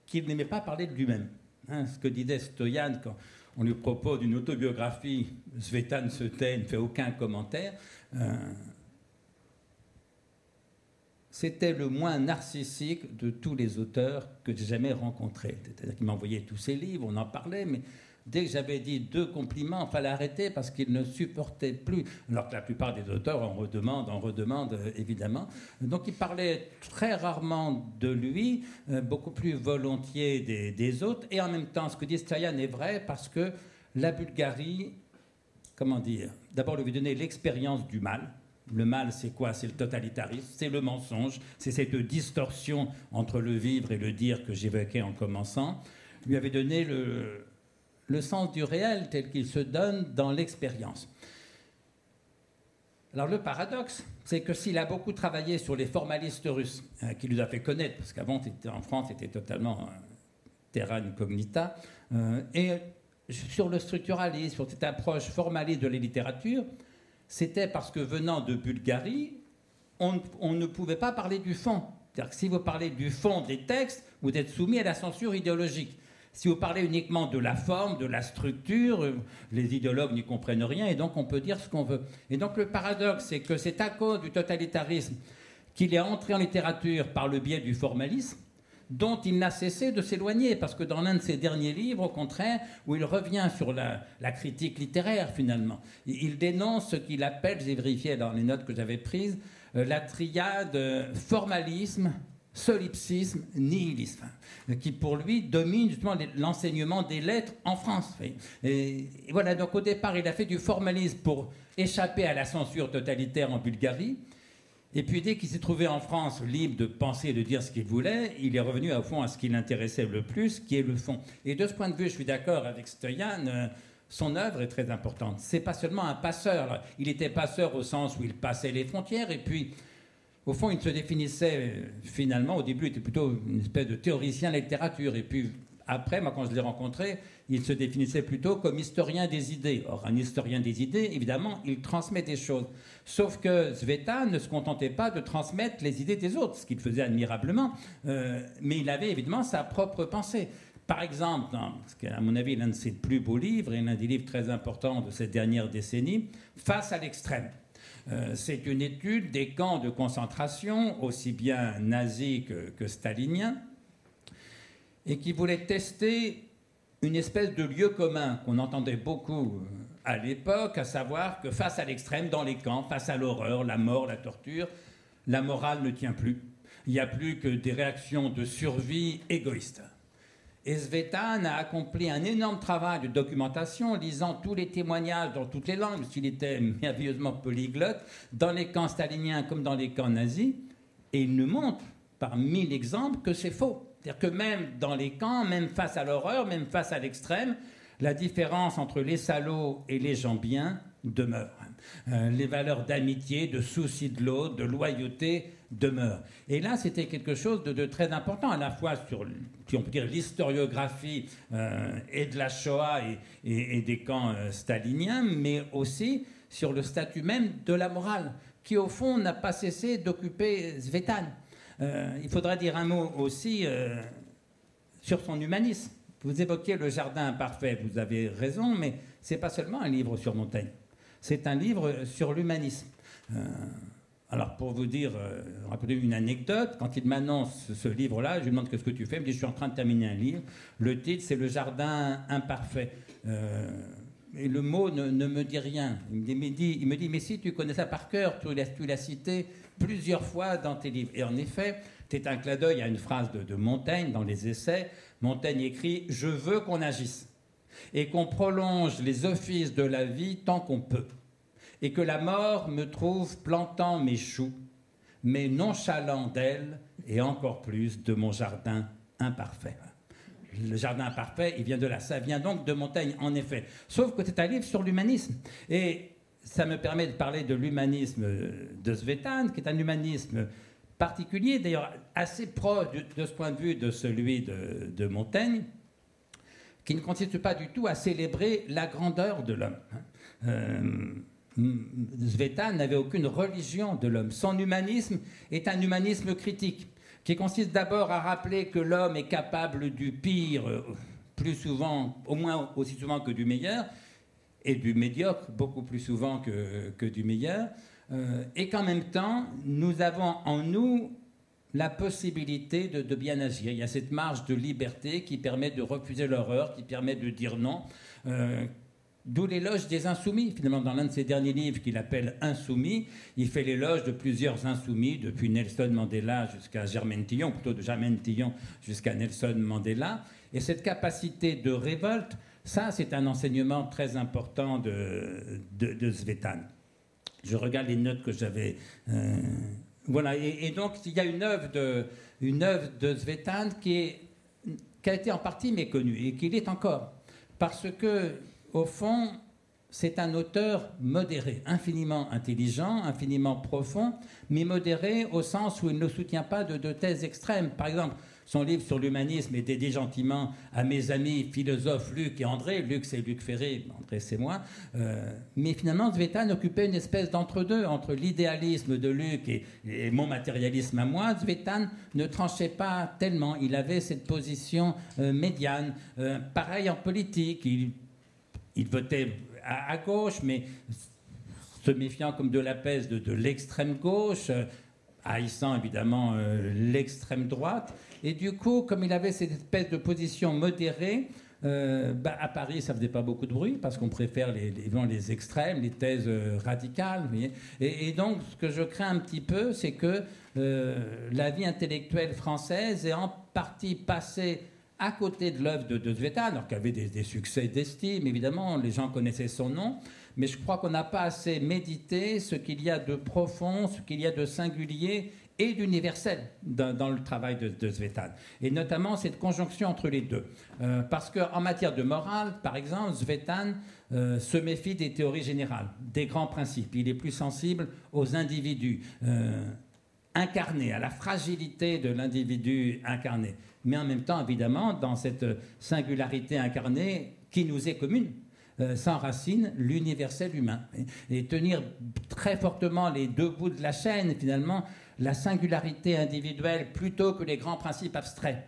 qu'il n'aimait pas parler de lui-même. Hein, ce que disait Stoyan quand on lui propose une autobiographie, Svetan se tait, ne fait aucun commentaire. Euh, c'était le moins narcissique de tous les auteurs que j'ai jamais rencontrés. C'est-à-dire qu'il m'envoyait tous ses livres, on en parlait, mais dès que j'avais dit deux compliments, il fallait arrêter parce qu'il ne supportait plus. Alors que la plupart des auteurs en redemandent, en redemandent euh, évidemment. Donc il parlait très rarement de lui, euh, beaucoup plus volontiers des, autres. Et en même temps, ce que dit Stayan est vrai parce que la Bulgarie, comment dire, d'abord lui donner l'expérience du mal le mal, c'est quoi? C'est le totalitarisme, c'est le mensonge, c'est cette distorsion entre le vivre et le dire que j'évoquais en commençant. Lui avait donné le, le sens du réel tel qu'il se donne dans l'expérience. Alors le paradoxe, c'est que s'il a beaucoup travaillé sur les formalistes russes, euh, qui nous a fait connaître, parce qu'avant en France c'était totalement euh, terra incognita, euh, et sur le structuralisme, sur cette approche formaliste de la littérature, c'était parce que venant de Bulgarie, on ne pouvait pas parler du fond. C'est-à-dire que si vous parlez du fond des textes, vous êtes soumis à la censure idéologique. Si vous parlez uniquement de la forme, de la structure, euh, les idéologues n'y comprennent rien et donc on peut dire ce qu'on veut. Et donc le paradoxe, c'est que c'est à cause du totalitarisme qu'il est entré en littérature par le biais du formalisme dont il n'a cessé de s'éloigner, parce que dans l'un de ses derniers livres, au contraire, où il revient sur la, critique littéraire finalement, il dénonce ce qu'il appelle, j'ai vérifié dans les notes que j'avais prises, euh, la triade formalisme, solipsisme, nihilisme, qui pour lui domine justement l'enseignement des lettres en France. Et, voilà, donc au départ, il a fait du formalisme pour échapper à la censure totalitaire en Bulgarie. Et puis dès qu'il s'est trouvé en France libre de penser et de dire ce qu'il voulait, il est revenu au fond à ce qui l'intéressait le plus, qui est le fond. Et de ce point de vue, je suis d'accord avec Stoyan. Euh, son œuvre est très importante. C'est pas seulement un passeur. Il était passeur au sens où il passait les frontières, et puis au fond, il se définissait euh, finalement, au début, il était plutôt une espèce de théoricien de la littérature. Et puis après, moi, quand je l'ai rencontré, il se définissait plutôt comme historien des idées. Or, un historien des idées, évidemment, il transmet des choses. Sauf que Sveta ne se contentait pas de transmettre les idées des autres, ce qu'il faisait admirablement, euh, mais il avait évidemment sa propre pensée. Par exemple, ce à mon avis l'un de ses plus beaux livres et l'un des livres très importants de cette dernière décennie, Face à l'extrême. Euh, c'est une étude des camps de concentration, aussi bien nazis que, staliniens, et qui voulait tester une espèce de lieu commun qu'on entendait beaucoup euh, à l'époque, à savoir que face à l'extrême dans les camps, face à l'horreur, la mort, la torture, la morale ne tient plus. Il n'y a plus que des réactions de survie égoïstes. Et Svetan a accompli un énorme travail de documentation, lisant tous les témoignages dans toutes les langues, puisqu'il était merveilleusement polyglotte, dans les camps staliniens comme dans les camps nazis. Et il nous montre, par mille exemples, que c'est faux. C'est-à-dire que même dans les camps, même face à l'horreur, même face à l'extrême, la différence entre les salauds et les gens bien demeure. Euh, les valeurs d'amitié, de souci de l'autre, de loyauté demeure. Et là, c'était quelque chose de, très important, à la fois sur, on peut dire, l'historiographie euh, et de la Shoah et, des camps euh, staliniens, mais aussi sur le statut même de la morale, qui au fond n'a pas cessé d'occuper Zvetan. Euh, il faudra dire un mot aussi sur son humanisme. Vous évoquiez le jardin imparfait, vous avez raison, mais c'est pas seulement un livre sur Montaigne, c'est un livre sur l'humanisme. Alors, pour vous dire, euh, une anecdote, quand il m'annonce ce livre-là, je lui demande qu'est-ce que tu fais. Il me dit, je suis en train de terminer un livre. Le titre, c'est Le jardin imparfait. Euh, et le mot ne, me dit rien. Il me dit, mais si tu connais ça par cœur, tu l'as cité plusieurs fois dans tes livres. Et en effet, c'est un clin d'œil à une phrase de Montaigne dans les essais. Montaigne écrit Je veux qu'on agisse et qu'on prolonge les offices de la vie tant qu'on peut et que la mort me trouve plantant mes choux, mais nonchalant d'elle et encore plus de mon jardin imparfait. Le jardin imparfait, il vient de là. Ça vient donc de Montaigne, en effet. Sauf que c'est un livre sur l'humanisme. Et ça me permet de parler de l'humanisme de Svetan, qui est un humanisme particulier, d'ailleurs assez proche de, ce point de vue de celui de, Montaigne, qui ne consiste pas du tout à célébrer la grandeur de l'homme. Euh, Sveta n'avait aucune religion de l'homme. Son humanisme est un humanisme critique, qui consiste d'abord à rappeler que l'homme est capable du pire, euh, plus souvent, au moins aussi souvent que du meilleur, et du médiocre, beaucoup plus souvent que, du meilleur, euh, et qu'en même temps, nous avons en nous la possibilité de, bien agir. Il y a cette marge de liberté qui permet de refuser l'horreur, qui permet de dire non, euh, D'où l'éloge des insoumis. Finalement, dans l'un de ses derniers livres qu'il appelle Insoumis, il fait l'éloge de plusieurs insoumis, depuis Nelson Mandela jusqu'à Germaine Tillon, plutôt de Germaine Tillon jusqu'à Nelson Mandela. Et cette capacité de révolte, ça, c'est un enseignement très important de, de. Je regarde les notes que j'avais. Euh, voilà, et, donc il y a une œuvre de, une œuvre de qui, qui a été en partie méconnue et qui l'est encore. Parce que au fond, c'est un auteur modéré, infiniment intelligent, infiniment profond, mais modéré au sens où il ne soutient pas de, de thèses extrêmes. Par exemple, son livre sur l'humanisme est dédié gentiment à mes amis philosophes Luc et André. Luc, c'est Luc Ferré, André, c'est moi. Euh, mais finalement, Zvetan occupait une espèce d'entre-deux, entre, l'idéalisme de Luc et, mon matérialisme à moi. Zvetan ne tranchait pas tellement. Il avait cette position euh, médiane. Euh, pareil en politique. Il, il votait à, gauche, mais se méfiant comme de la peste de, l'extrême gauche, haïssant évidemment l'extrême droite. Et du coup, comme il avait cette espèce de position modérée, euh, bah, à Paris, ça faisait pas beaucoup de bruit parce qu'on préfère les, les, les, extrêmes, les thèses euh, radicales. Et, donc, ce que je crains un petit peu, c'est que euh, la vie intellectuelle française est en partie passée à côté de l'œuvre de, de alors qu'il avait des, succès d'estime, évidemment, les gens connaissaient son nom, mais je crois qu'on n'a pas assez médité ce qu'il y a de profond, ce qu'il y a de singulier et d'universel dans, le travail de, de Et notamment cette conjonction entre les deux. Euh, parce qu'en matière de morale, par exemple, Svetan euh, se méfie des théories générales, des grands principes. Il est plus sensible aux individus euh, incarnés, à la fragilité de l'individu incarné. Mais en même temps, évidemment, dans cette singularité incarnée qui nous est commune, s'enracine l'universel humain. et, tenir très fortement les deux bouts de la chaîne, finalement, la singularité individuelle plutôt que les grands principes abstraits.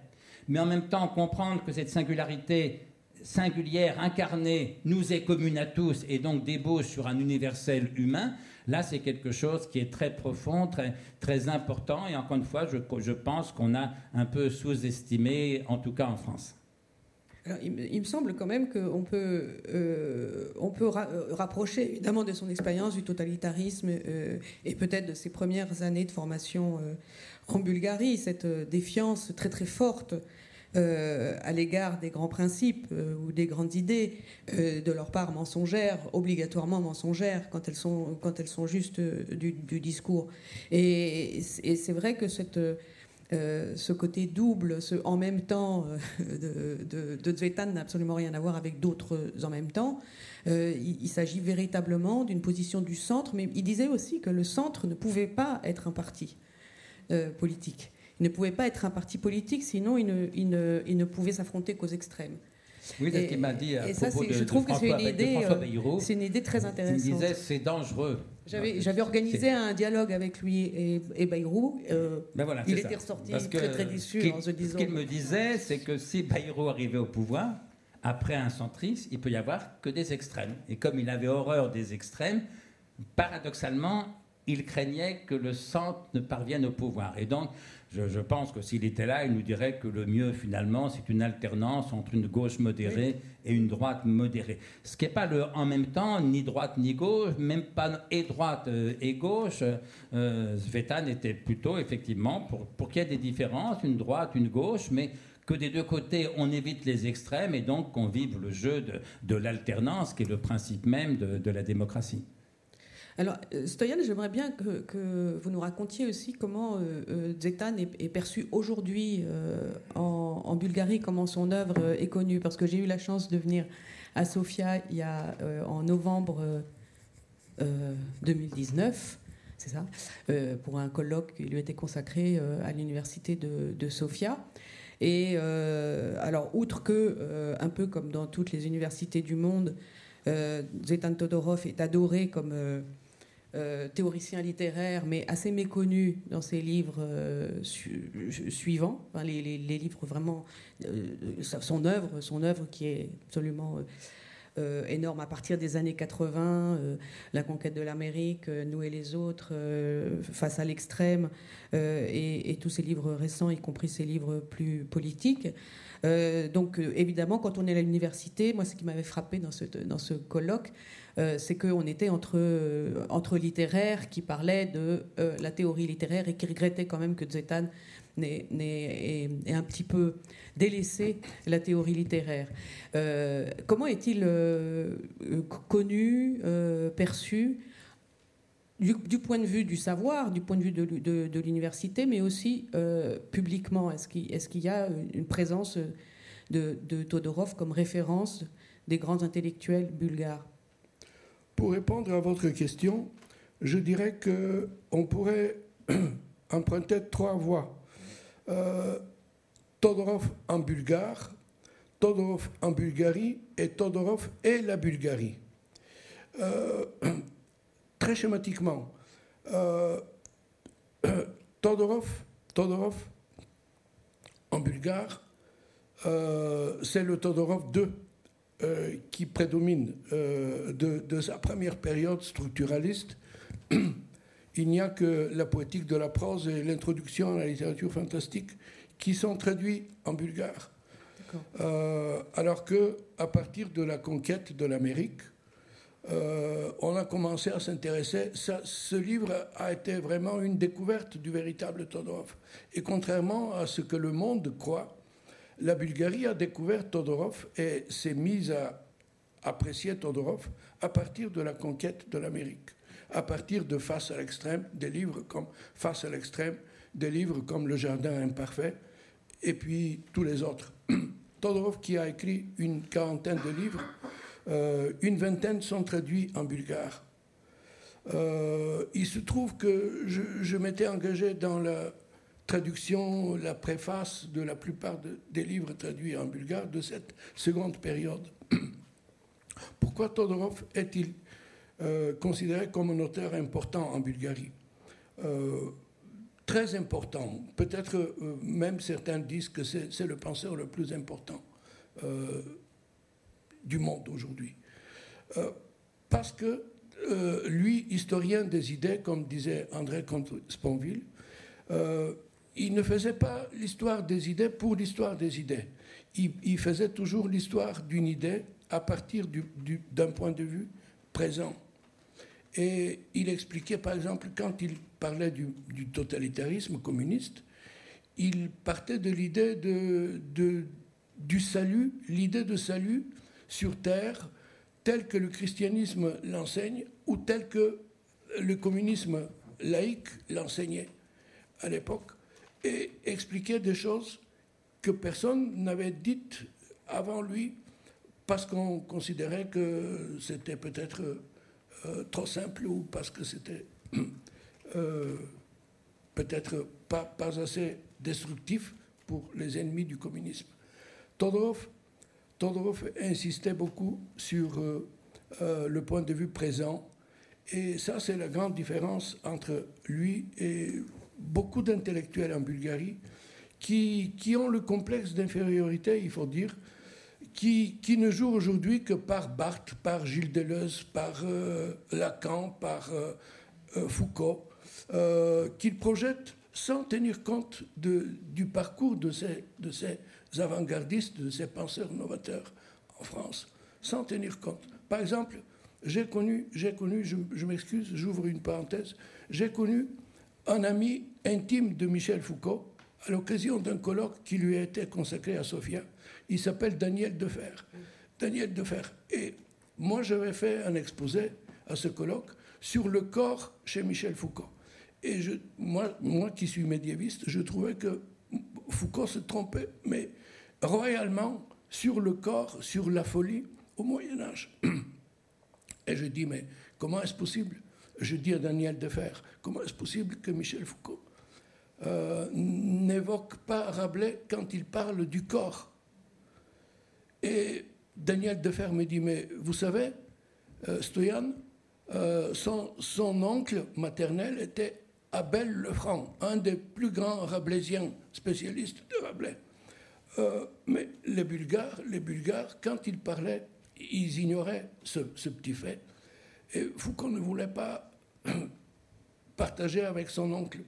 Mais en même temps, comprendre que cette singularité singulière, incarnée, nous est commune à tous et donc débauche sur un universel humain, là c'est quelque chose qui est très profond, très, très important. Et encore une fois, je, je pense qu'on a un peu sous-estimé, en tout cas en France. Il, me semble quand même qu'on peut, euh, on peut euh, rapprocher évidemment de son expérience du totalitarisme euh, et peut-être de ses premières années de formation en Bulgarie, cette défiance très très forte à l'égard des grands principes ou des grandes idées, de leur part mensongères, obligatoirement mensongères quand elles sont, quand elles sont du, discours. Et, c'est vrai que euh, ce côté double, en même temps euh, de, Zvetan n'a absolument rien à voir avec d'autres en même temps. Euh, il, s'agit véritablement d'une position du centre, mais il disait aussi que le centre ne pouvait pas être un parti politique. Il ne pouvait pas être un parti politique, sinon il ne, il ne, il ne pouvait s'affronter qu'aux extrêmes. Oui, c'est ce qu'il m'a dit à et propos ça, je trouve que c'est une idée, c'est une idée très intéressante. Il disait c'est dangereux j'avais organisé un dialogue avec lui et, et Bayrou. Euh, ben voilà, il était ressorti très, très déçu en se disant. Ce qu'il me disait, c'est que si Bayrou arrivait au pouvoir, après un centriste, il peut y avoir que des extrêmes. Et comme il avait horreur des extrêmes, paradoxalement, il craignait que le centre ne parvienne au pouvoir. Et donc, je, pense que s'il était là, il nous dirait que le mieux, finalement, c'est une alternance entre une gauche modérée et une droite modérée. Ce qui n'est pas le en même temps, ni droite ni gauche, même pas et droite euh, et gauche. Euh, était plutôt, effectivement, pour, pour qu'il y ait des différences, une droite, une gauche, mais que des deux côtés, on évite les extrêmes et donc qu'on vive le jeu de, de l'alternance, qui est le principe même de, de la démocratie. Alors, euh, Stoyan, j'aimerais bien que, vous nous racontiez aussi comment euh, euh Zetan est, perçu aujourd'hui euh, en, Bulgarie, comment son œuvre est connue, parce que j'ai eu la chance de venir à Sofia il y a, en novembre 2019 c'est ça, pour un colloque qui lui était consacré à l'université de, de, Sofia. Et alors, outre que, un peu comme dans toutes les universités du monde, Zetan Todorov est adoré comme euh, théoricien littéraire, mais assez méconnu dans ses livres euh, suivants, les, livres vraiment, euh, son œuvre, son œuvre qui est absolument énorme à partir des années 80, la conquête de l'Amérique, nous et les autres, face à l'extrême, et, tous ses livres récents, y compris ses livres plus politiques. donc évidemment, quand on est à l'université, moi ce qui m'avait frappé dans ce, colloque, c'est qu'on était entre, euh, entre littéraires qui parlaient de euh, la théorie littéraire et qui regrettaient quand même que Zetan ait, un petit peu délaissé la théorie littéraire. comment est-il connu, perçu du, point de vue du savoir, du point de vue de, l'université, mais aussi publiquement? Est-ce qu'il y a une présence de, Todorov comme référence des grands intellectuels bulgares? Pour répondre à votre question, je dirais qu'on pourrait emprunter trois voies. Euh, Todorov en bulgare, Todorov en Bulgarie et Todorov et la Bulgarie. Euh, très schématiquement, euh, Todorov, Todorov en bulgare, c'est le Todorov II qui prédomine de, sa première période structuraliste. Il n'y a que la poétique de la prose et l'introduction à la littérature fantastique qui sont traduits en bulgare. Euh, alors que à partir de la conquête de l'Amérique, euh, on a commencé à s'intéresser. Ce livre a été vraiment une découverte du véritable Todorov. Et contrairement à ce que le monde croit, la Bulgarie a découvert Todorov et s'est mise à apprécier Todorov à partir de la conquête de l'Amérique, à partir de Face à l'extrême, des livres comme Face à l'extrême, des livres comme Le Jardin imparfait, et puis tous les autres. Todorov, qui a écrit une quarantaine de livres, euh, une vingtaine sont traduits en bulgare. Euh, il se trouve que je, m'étais engagé dans la traduction, la préface de la plupart des livres traduits en bulgare de cette seconde période. Pourquoi Todorov est-il euh, considéré comme un auteur important en Bulgarie? Très important. Peut-être euh, même certains disent que c'est le penseur le plus important euh, du monde aujourd'hui. Euh, parce que lui, historien des idées, comme disait André Comte-Sponville, il ne faisait pas l'histoire des idées pour l'histoire des idées. Il, faisait toujours l'histoire d'une idée à partir d'un point de vue présent. Et il expliquait, par exemple, quand il parlait du, totalitarisme communiste, il partait de l'idée de, du salut, l'idée de salut sur Terre, tel que le christianisme l'enseigne ou tel que le communisme laïque l'enseignait à l'époque, et expliquait des choses que personne n'avait dites avant lui, parce qu'on considérait que c'était peut-être euh, trop simple ou parce que c'était euh, peut-être pas, pas, assez destructif pour les ennemis du communisme. Todorov, Todorov insistait beaucoup sur euh, le point de vue présent et ça c'est la grande différence entre lui et beaucoup d'intellectuels en Bulgarie qui, qui ont le complexe d'infériorité, il faut dire, qui, ne joue aujourd'hui que par Barthes, par Gilles Deleuze, par euh, Lacan, par euh, euh, Foucault, qu'il projette sans tenir compte du parcours de ces, de ces avant-gardistes, de ces penseurs novateurs en France, sans tenir compte. Par exemple, j'ai connu, j'ai connu je m'excuse, j'ouvre une parenthèse, j'ai connu un ami intime de Michel Foucault à l'occasion d'un colloque qui lui a été consacré à Sofia il s'appelle Daniel Defer. Daniel Defer. Et moi, j'avais fait un exposé à ce colloque sur le corps chez Michel Foucault. Et moi, moi qui suis médiéviste, je trouvais que Foucault se trompait, mais royalement, sur le corps, sur la folie au Moyen Âge. Et je dis, mais comment est-ce possible? Je dis à Daniel Defer, comment est-ce possible que Michel Foucault euh, n'évoque pas Rabelais quand il parle du corps et Daniel Defer me dit, mais vous savez, euh, Stoyan, euh, son, son, oncle maternel était Abel Lefranc, un des plus grands rabelaisiens spécialistes de Rabelais. Mais les Bulgares, les Bulgares, quand ils parlaient, ils ignoraient ce, ce petit fait. Et Foucault ne voulait pas partager avec son oncle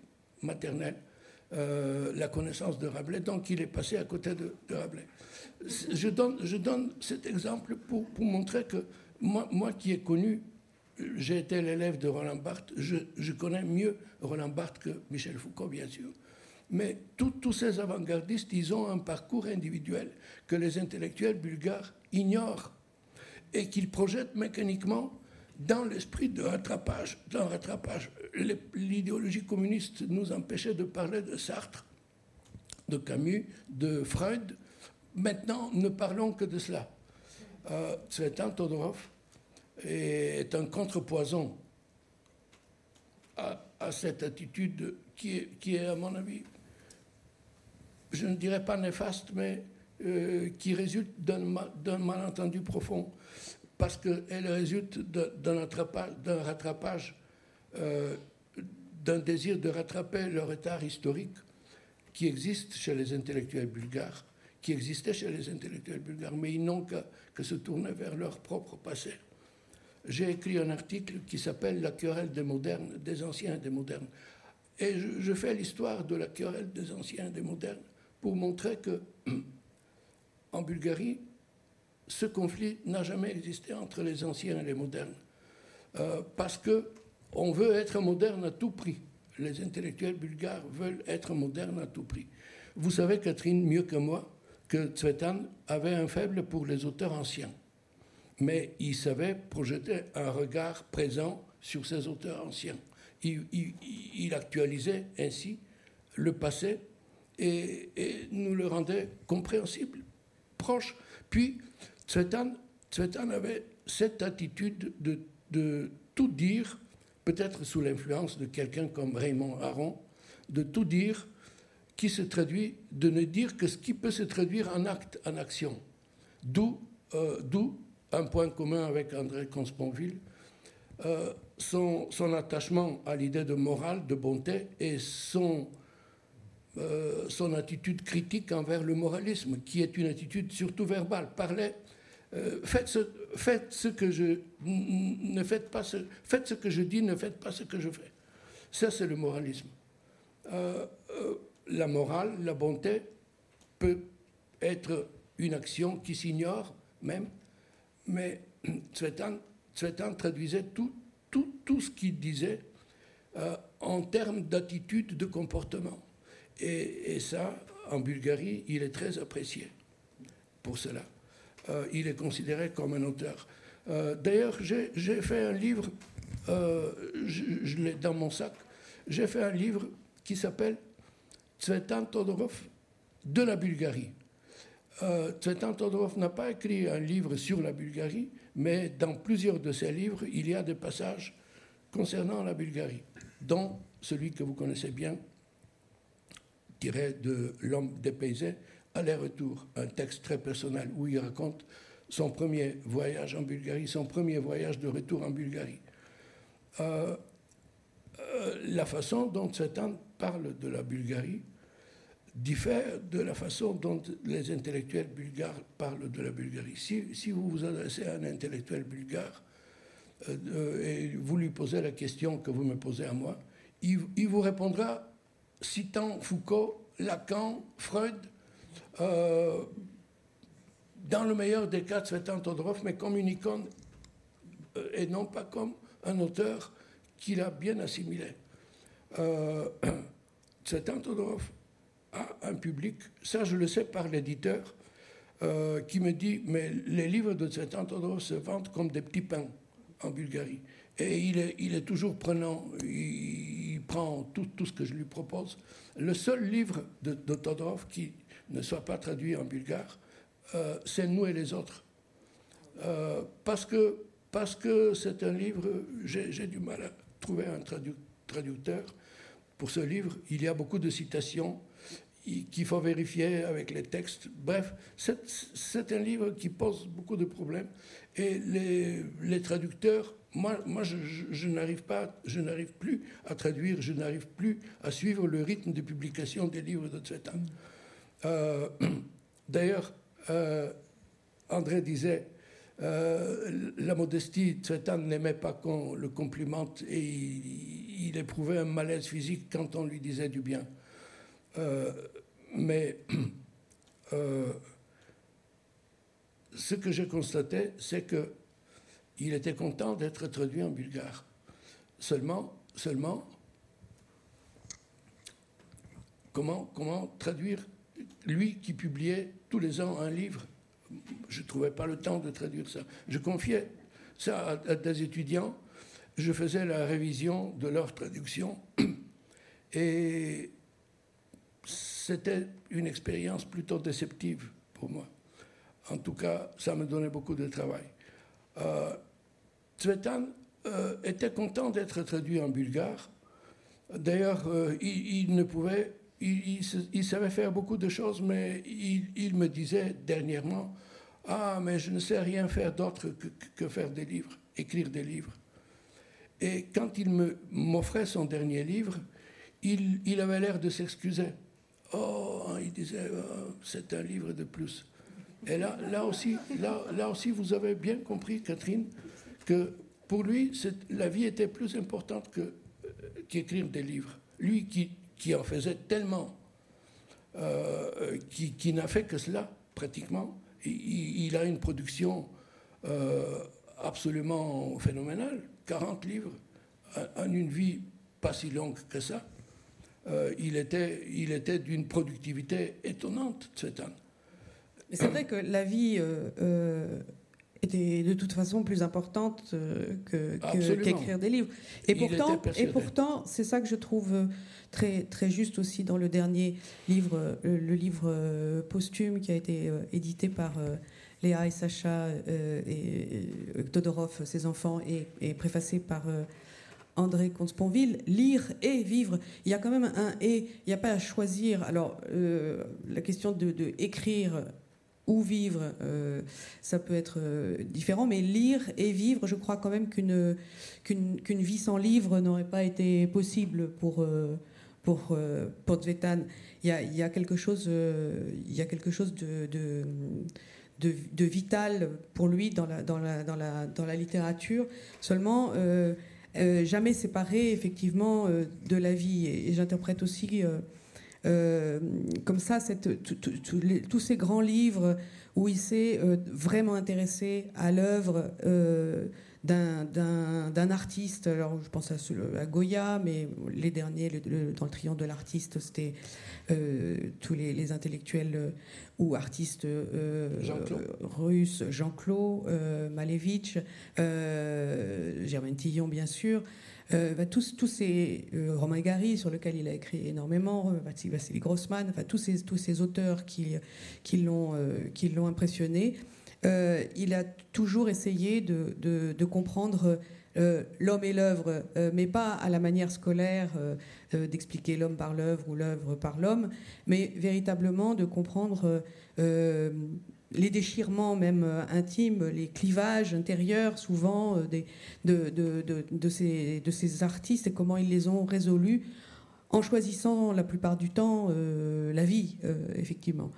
maternel la connaissance de Rabelais, donc il est passé à côté de, de Rabelais je donne, je donne cet exemple pour, pour montrer que moi, moi, qui ai connu, j'ai été l'élève de Roland Barthes, je, je, connais mieux Roland Barthes que Michel Foucault, bien sûr. Mais tous ces avant-gardistes, ils ont un parcours individuel que les intellectuels bulgares ignorent et qu'ils projettent mécaniquement dans l'esprit de rattrapage. D'un rattrapage. L'idéologie communiste nous empêchait de parler de Sartre, de Camus, de Freud, Maintenant, ne parlons que de cela. Euh, Todorov est un contrepoison à, cette attitude qui est, qui est, à mon avis, je ne dirais pas néfaste, mais euh, qui résulte d'un malentendu profond, parce qu'elle résulte d'un rattrapage, euh, d'un désir de rattraper le retard historique qui existe chez les intellectuels bulgares, qui existait chez les intellectuels bulgares, mais ils n'ont qu'à que se tourner vers leur propre passé. J'ai écrit un article qui s'appelle La querelle des modernes, des anciens et des modernes. Et je, fais l'histoire de la querelle des anciens et des modernes pour montrer que, en Bulgarie, ce conflit n'a jamais existé entre les anciens et les modernes. Euh, parce que on veut être moderne à tout prix. Les intellectuels bulgares veulent être modernes à tout prix. Vous savez, Catherine, mieux que moi, que Tsvetan avait un faible pour les auteurs anciens. Mais il savait projeter un regard présent sur ces auteurs anciens. Il, actualisait ainsi le passé et, nous le rendait compréhensible, proche. Puis, Tsvetan, avait cette attitude de, de tout dire, peut-être sous l'influence de quelqu'un comme Raymond Aron, de tout dire qui se traduit, de ne dire que ce qui peut se traduire en acte, en action. D'où euh, un point commun avec André Consponville, euh, son, attachement à l'idée de morale, de bonté et euh, son attitude critique envers le moralisme, qui est une attitude surtout verbale. Parlez, faites, ce, que je ne faites pas ce, faites ce que je dis, ne faites pas ce que je fais. Ça, c'est le moralisme la morale, la bonté peut être une action qui s'ignore même, mais Tsvetan, traduisait tout, tout, tout ce qu'il disait euh, en termes d'attitude, de comportement. Et, ça, en Bulgarie, il est très apprécié pour cela. Euh, il est considéré comme un auteur. Euh, d'ailleurs, j'ai fait un livre, je, je l'ai dans mon sac, j'ai fait un livre qui s'appelle Tsvetan Todorov de la Bulgarie. Euh, Tsvetan Todorov n'a pas écrit un livre sur la Bulgarie, mais dans plusieurs de ses livres, il y a des passages concernant la Bulgarie, dont celui que vous connaissez bien, tiré de L'homme dépaysé, Aller-retour, un texte très personnel où il raconte son premier voyage en Bulgarie, son premier voyage de retour en Bulgarie. Euh, euh, la façon dont Tsvetan parle de la Bulgarie diffère de la façon dont les intellectuels bulgares parlent de la Bulgarie. Si, vous vous adressez à un intellectuel bulgare euh, et vous lui posez la question que vous me posez à moi, il, vous répondra citant Foucault, Lacan, Freud, euh, dans le meilleur des cas, Svetan Todorov, mais comme une icône euh, et non pas comme un auteur qu'il a bien assimilé. Euh, Todorov à un public, ça je le sais par l'éditeur, euh, qui me dit, mais les livres de cet Todorov se vendent comme des petits pains en Bulgarie. Et il est, toujours prenant, il, prend tout, tout, ce que je lui propose. Le seul livre de, de Todorov qui ne soit pas traduit en bulgare, euh, c'est Nous et les autres. Euh, parce que parce que c'est un livre, j'ai du mal à trouver un traducteur. Pour ce livre, il y a beaucoup de citations qu'il faut vérifier avec les textes. Bref, c'est un livre qui pose beaucoup de problèmes. Et les, traducteurs, moi, moi je, n'arrive pas, je n'arrive plus à traduire, je n'arrive plus à suivre le rythme de publication des livres de Tvetan. Euh, D'ailleurs, euh, André disait, euh, la modestie, Tvetan n'aimait pas qu'on le complimente et il, il, éprouvait un malaise physique quand on lui disait du bien. Mais ce que j'ai constaté, c'est qu'il était content d'être traduit en bulgare. Seulement, seulement, comment, comment traduire lui qui publiait tous les ans un livre Je ne trouvais pas le temps de traduire ça. Je confiais ça à, des étudiants. Je faisais la révision de leur traduction. Et c'était une expérience plutôt déceptive pour moi. En tout cas, ça me donnait beaucoup de travail. Euh, Tsvetan était content d'être traduit en bulgare. D'ailleurs, il, ne pouvait, il, savait faire beaucoup de choses, mais il, me disait dernièrement, ah, mais je ne sais rien faire d'autre que, faire des livres, écrire des livres. Et quand il m'offrait son dernier livre, il, avait l'air de s'excuser. Oh, il disait, oh, c'est un livre de plus. Et là, là, aussi, là, aussi, vous avez bien compris, Catherine, que pour lui, la vie était plus importante euh, qu'écrire des livres. Lui qui, qui en faisait tellement, euh, qui, qui n'a fait que cela, pratiquement, il, a une production euh, absolument phénoménale, 40 livres, en une vie pas si longue que ça. Euh, il était, il était d'une productivité étonnante, Tsetan. Mais c'est vrai que la vie était de toute façon plus importante qu'écrire des livres. Et pourtant, et pourtant, c'est ça que je trouve très, très juste aussi dans le dernier livre, le livre posthume qui a été édité par Léa et Sacha et, Todorov, ses enfants, et, et préfacé par André Comte-Sponville, lire et vivre. Il y a quand même un et, il n'y a pas à choisir. Alors, euh, la question de, écrire ou vivre, euh, ça peut être euh, différent, mais lire et vivre, je crois quand même qu'une vie sans livre n'aurait pas été possible pour pour pour Zvetan. Il y a, y a quelque chose y a quelque chose de, de de, vital pour lui dans la, dans la, dans la, dans la littérature. Seulement, euh, jamais séparé effectivement euh, de la vie. Et, j'interprète aussi euh, comme ça cette, tous ces grands livres où il s'est vraiment intéressé à l'œuvre d'un artiste. Alors, je pense à, Goya, mais les derniers, dans le triomphe de l'artiste, c'était tous les, intellectuels ou artistes russes, Jean-Claude, Malevitch, Germaine Tillon, bien sûr. Bah, tous, tous ces Romain Gary sur lequel il a écrit énormément, Vassili Grossman, enfin tous ces, tous ces auteurs qui, qui l'ont impressionné. Euh, il a toujours essayé de, comprendre euh, l'homme et l'œuvre, euh, mais pas à la manière scolaire d'expliquer l'homme par l'œuvre ou l'œuvre par l'homme, mais véritablement de comprendre les déchirements même intimes, les clivages intérieurs souvent de, ces, de ces artistes et comment ils les ont résolus en choisissant la plupart du temps la vie, effectivement.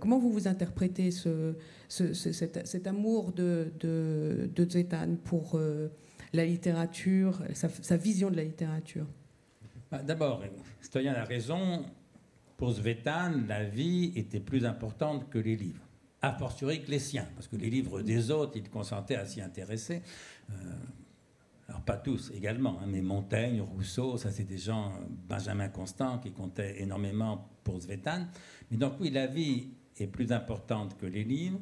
comment vous vous interprétez ce, cet, amour de, de, de pour euh, la littérature, sa, vision de la littérature? Bah, D'abord, Stoyan a raison. Pour Zvetan, la vie était plus importante que les livres. A fortiori que les siens, parce que les livres des autres, il consentait à s'y intéresser. Euh, alors pas tous également, hein, mais Montaigne, Rousseau, ça c'est des gens, Benjamin Constant, qui comptaient énormément pour Zvetan. Mais donc oui, la vie est plus importante que les livres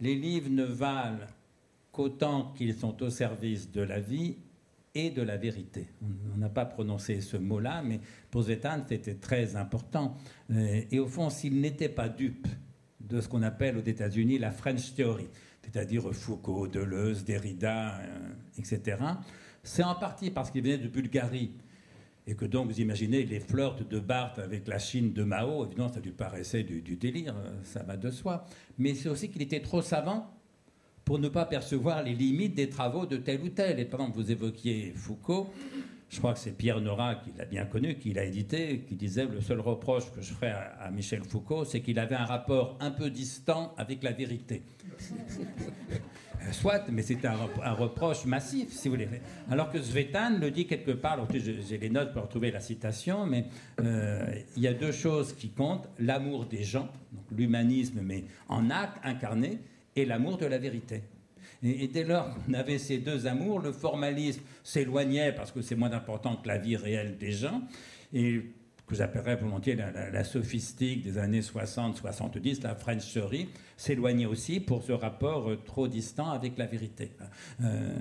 les livres ne valent qu'autant qu'ils sont au service de la vie et de la vérité. On n'a pas prononcé ce mot-là, mais pour Zetan, c'était très important. Euh, et au fond, s'il n'était pas dupe de ce qu'on appelle aux États-Unis la French Theory, c'est-à-dire Foucault, Deleuze, Derrida, euh, etc., c'est en partie parce qu'il venait de Bulgarie et que donc vous imaginez les flirts de Barthes avec la Chine de Mao, évidemment ça lui paraissait du, délire, euh, ça va de soi. Mais c'est aussi qu'il était trop savant pour ne pas percevoir les limites des travaux de tel ou tel. Et par exemple, vous évoquiez Foucault, je crois que c'est Pierre Nora qui l'a bien connu, qui l'a édité, qui disait le seul reproche que je ferais à Michel Foucault, c'est qu'il avait un rapport un peu distant avec la vérité. Euh, soit, mais c'est un, reproche massif, si vous voulez. Alors que Svetan le dit quelque part, j'ai les notes pour retrouver la citation, mais euh, il y a deux choses qui comptent l'amour des gens, l'humanisme, mais en acte incarné, et l'amour de la vérité. Et, dès lors qu'on avait ces deux amours, le formalisme s'éloignait parce que c'est moins important que la vie réelle des gens. Et que j'appellerais volontiers la, sophistique des années 60-70, la Frencherie, s'éloignait aussi pour ce rapport euh, trop distant avec la vérité. Euh,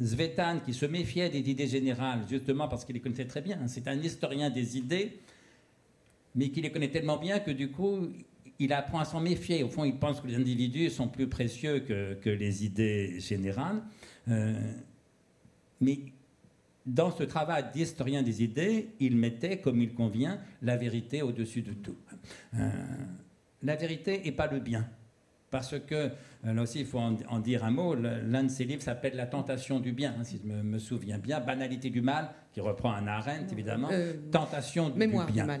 Zvetan, qui se méfiait des idées générales, justement parce qu'il les connaissait très bien, c'est un historien des idées, mais qui les connaît tellement bien que du coup, il apprend à s'en méfier. Au fond, il pense que les individus sont plus précieux que, les idées générales. Euh, mais dans ce travail d'historien des idées, il mettait, comme il convient, la vérité au-dessus de tout. Euh, la vérité et pas le bien. Parce que, euh, là aussi, il faut en, dire un mot, l'un de ses livres s'appelle La tentation du bien, hein, si je me, souviens bien, Banalité du mal, qui reprend un Arendt, évidemment, Tentation du, mémoire bien. Du mal.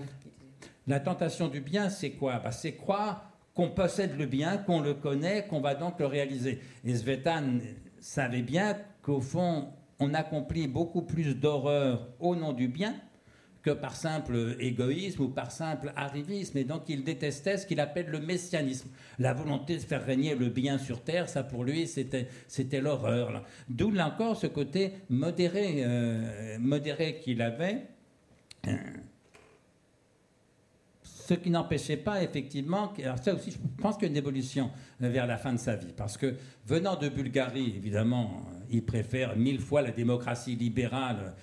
La tentation du bien, c'est quoi? Bah, C'est croire qu'on possède le bien, qu'on le connaît, qu'on va donc le réaliser. Et Svetan savait bien qu'au fond, on accomplit beaucoup plus d'horreur au nom du bien que par simple égoïsme ou par simple arrivisme. Et donc il détestait ce qu'il appelle le messianisme. La volonté de faire régner le bien sur terre, ça pour lui, c'était, c'était l'horreur. D'où là encore ce côté modéré, euh, modéré qu'il avait. Ce qui n'empêchait pas effectivement, alors ça aussi, je pense qu'il y a une évolution euh, vers la fin de sa vie, parce que venant de Bulgarie, évidemment, euh, il préfère mille fois la démocratie libérale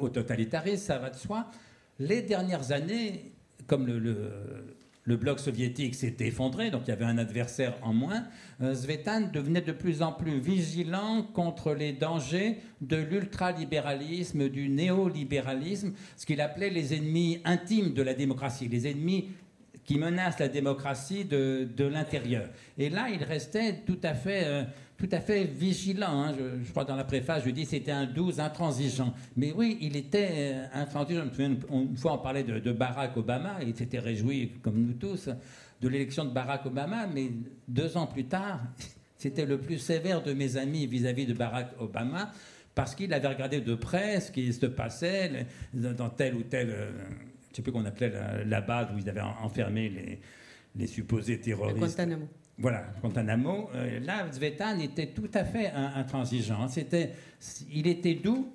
au totalitarisme, ça va de soi. Les dernières années, comme le bloc soviétique s'était effondré, donc il y avait un adversaire en moins, euh, Svetan devenait de plus en plus vigilant contre les dangers de l'ultralibéralisme, du néolibéralisme, ce qu'il appelait les ennemis intimes de la démocratie, les ennemis qui menacent la démocratie de, l'intérieur. Et là, il restait tout à fait... Euh, tout à fait vigilant. Hein. Je, crois dans la préface, je dis c'était un doux intransigeant. Mais oui, il était euh, intransigeant. une fois, on parlait de, Barack Obama, il s'était réjoui, comme nous tous, de l'élection de Barack Obama, mais deux ans plus tard, c'était le plus sévère de mes amis vis-à-vis de Barack Obama, parce qu'il avait regardé de près ce qui se passait dans telle ou telle, euh, je ne sais plus qu'on appelait la, base où ils avaient enfermé les, supposés terroristes. Voilà, Guantanamo. Euh, là, Zvetan était tout à fait intransigeant. Il était doux,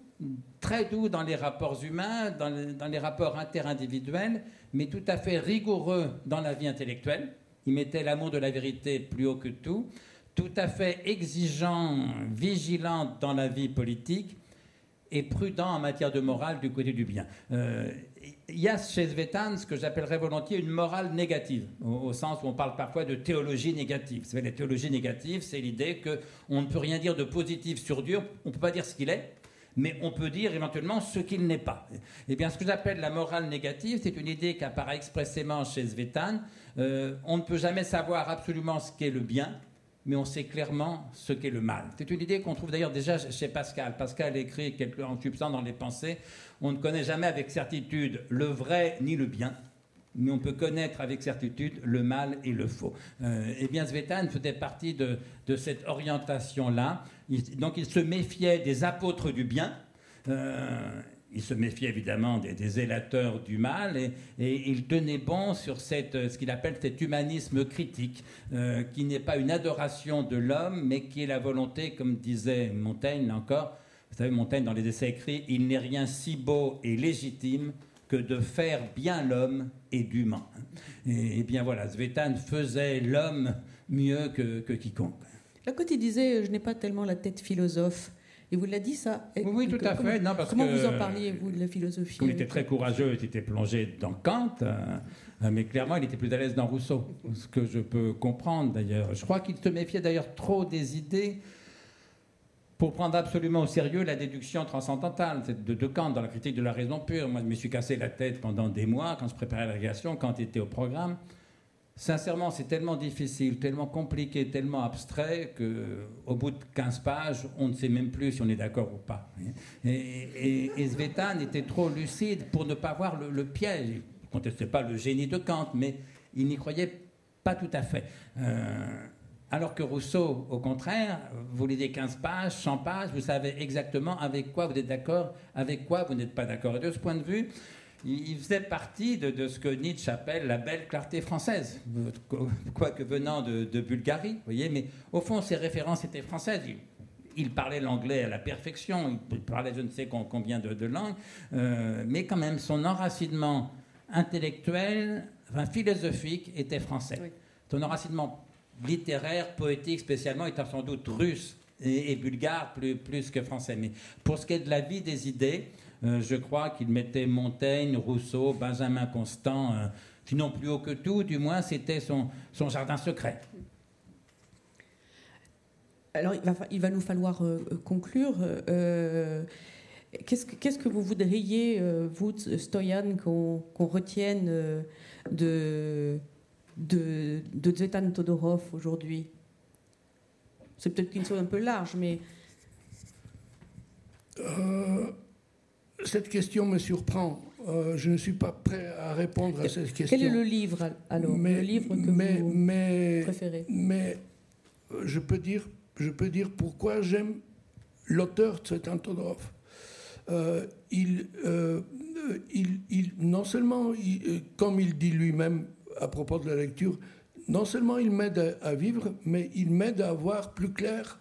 très doux dans les rapports humains, dans, les rapports interindividuels, mais tout à fait rigoureux dans la vie intellectuelle. Il mettait l'amour de la vérité plus haut que tout. Tout à fait exigeant, vigilant dans la vie politique et prudent en matière de morale du côté du bien. Euh, il y a chez Svetan ce que j'appellerais volontiers une morale négative, au, sens où on parle parfois de théologie négative. Vous la théologie négative, c'est l'idée qu'on ne peut rien dire de positif sur Dieu, on ne peut pas dire ce qu'il est, mais on peut dire éventuellement ce qu'il n'est pas. Eh bien, ce que j'appelle la morale négative, c'est une idée qui apparaît expressément chez Svetan. Euh, on ne peut jamais savoir absolument ce qu'est le bien, mais on sait clairement ce qu'est le mal. C'est une idée qu'on trouve d'ailleurs déjà chez Pascal. Pascal écrit quelque, en substance dans les pensées, on ne connaît jamais avec certitude le vrai ni le bien, mais on peut connaître avec certitude le mal et le faux. Euh, eh bien, Svetan faisait partie de, cette orientation-là. donc, il se méfiait des apôtres du bien. Euh, il se méfiait évidemment des, zélateurs du mal et, il tenait bon sur cette, ce qu'il appelle cet humanisme critique, euh, qui n'est pas une adoration de l'homme, mais qui est la volonté, comme disait Montaigne encore, vous savez, Montaigne dans les essais écrits, il n'est rien si beau et légitime que de faire bien l'homme et d'humain. Et, bien voilà, Svetan faisait l'homme mieux que, que quiconque. Là, quand il disait Je n'ai pas tellement la tête philosophe, il vous l'a dit ça Oui, tout à fait. Non, parce comment vous en parliez, vous, de la philosophie? Il était très courageux, il était plongé dans Kant, euh, mais clairement, il était plus à l'aise dans Rousseau, ce que je peux comprendre d'ailleurs. Je crois qu'il se méfiait d'ailleurs trop des idées pour prendre absolument au sérieux la déduction transcendantale de, de Kant dans la critique de la raison pure. Moi, je me suis cassé la tête pendant des mois quand je préparais la quand il était au programme. Sincèrement, c'est tellement difficile, tellement compliqué, tellement abstrait que, au bout de 15 pages, on ne sait même plus si on est d'accord ou pas. Et, et, était trop lucide pour ne pas voir le, piège. Il ne contestait pas le génie de Kant, mais il n'y croyait pas tout à fait. Euh, alors que Rousseau, au contraire, vous lisez 15 pages, 100 pages, vous savez exactement avec quoi vous êtes d'accord, avec quoi vous n'êtes pas d'accord. Et de ce point de vue, il faisait partie de, ce que Nietzsche appelle la belle clarté française, quoique venant de, Bulgarie, voyez, mais au fond, ses références étaient françaises. Il, parlait l'anglais à la perfection, il parlait je ne sais combien de, langues, euh, mais quand même, son enracinement intellectuel, enfin philosophique, était français. Son enracinement littéraire, poétique spécialement, était sans doute russe et, bulgare plus, plus que français. Mais pour ce qui est de la vie des idées, euh, je crois qu'il mettait Montaigne, Rousseau, Benjamin Constant, euh, Sinon, plus haut que tout, du moins, c'était son, son jardin secret. Alors, il va, il va nous falloir conclure. Qu'est-ce que, qu'est-ce que vous voudriez, vous, Stoyan, qu'on, qu'on retienne de, de, de Zvetan Todorov aujourd'hui? C'est peut-être une chose un peu large, mais... Euh, cette question me surprend. Euh, je ne suis pas prêt à répondre à cette question. Quel est le livre, alors mais, Le livre que mais, vous mais, préférez Mais euh, je peux dire, je peux dire pourquoi j'aime l'auteur de cet Todorov. Euh, il, euh, il, il, non seulement, il, comme il dit lui-même à propos de la lecture, non seulement il m'aide à, à, vivre, mais il m'aide à voir plus clair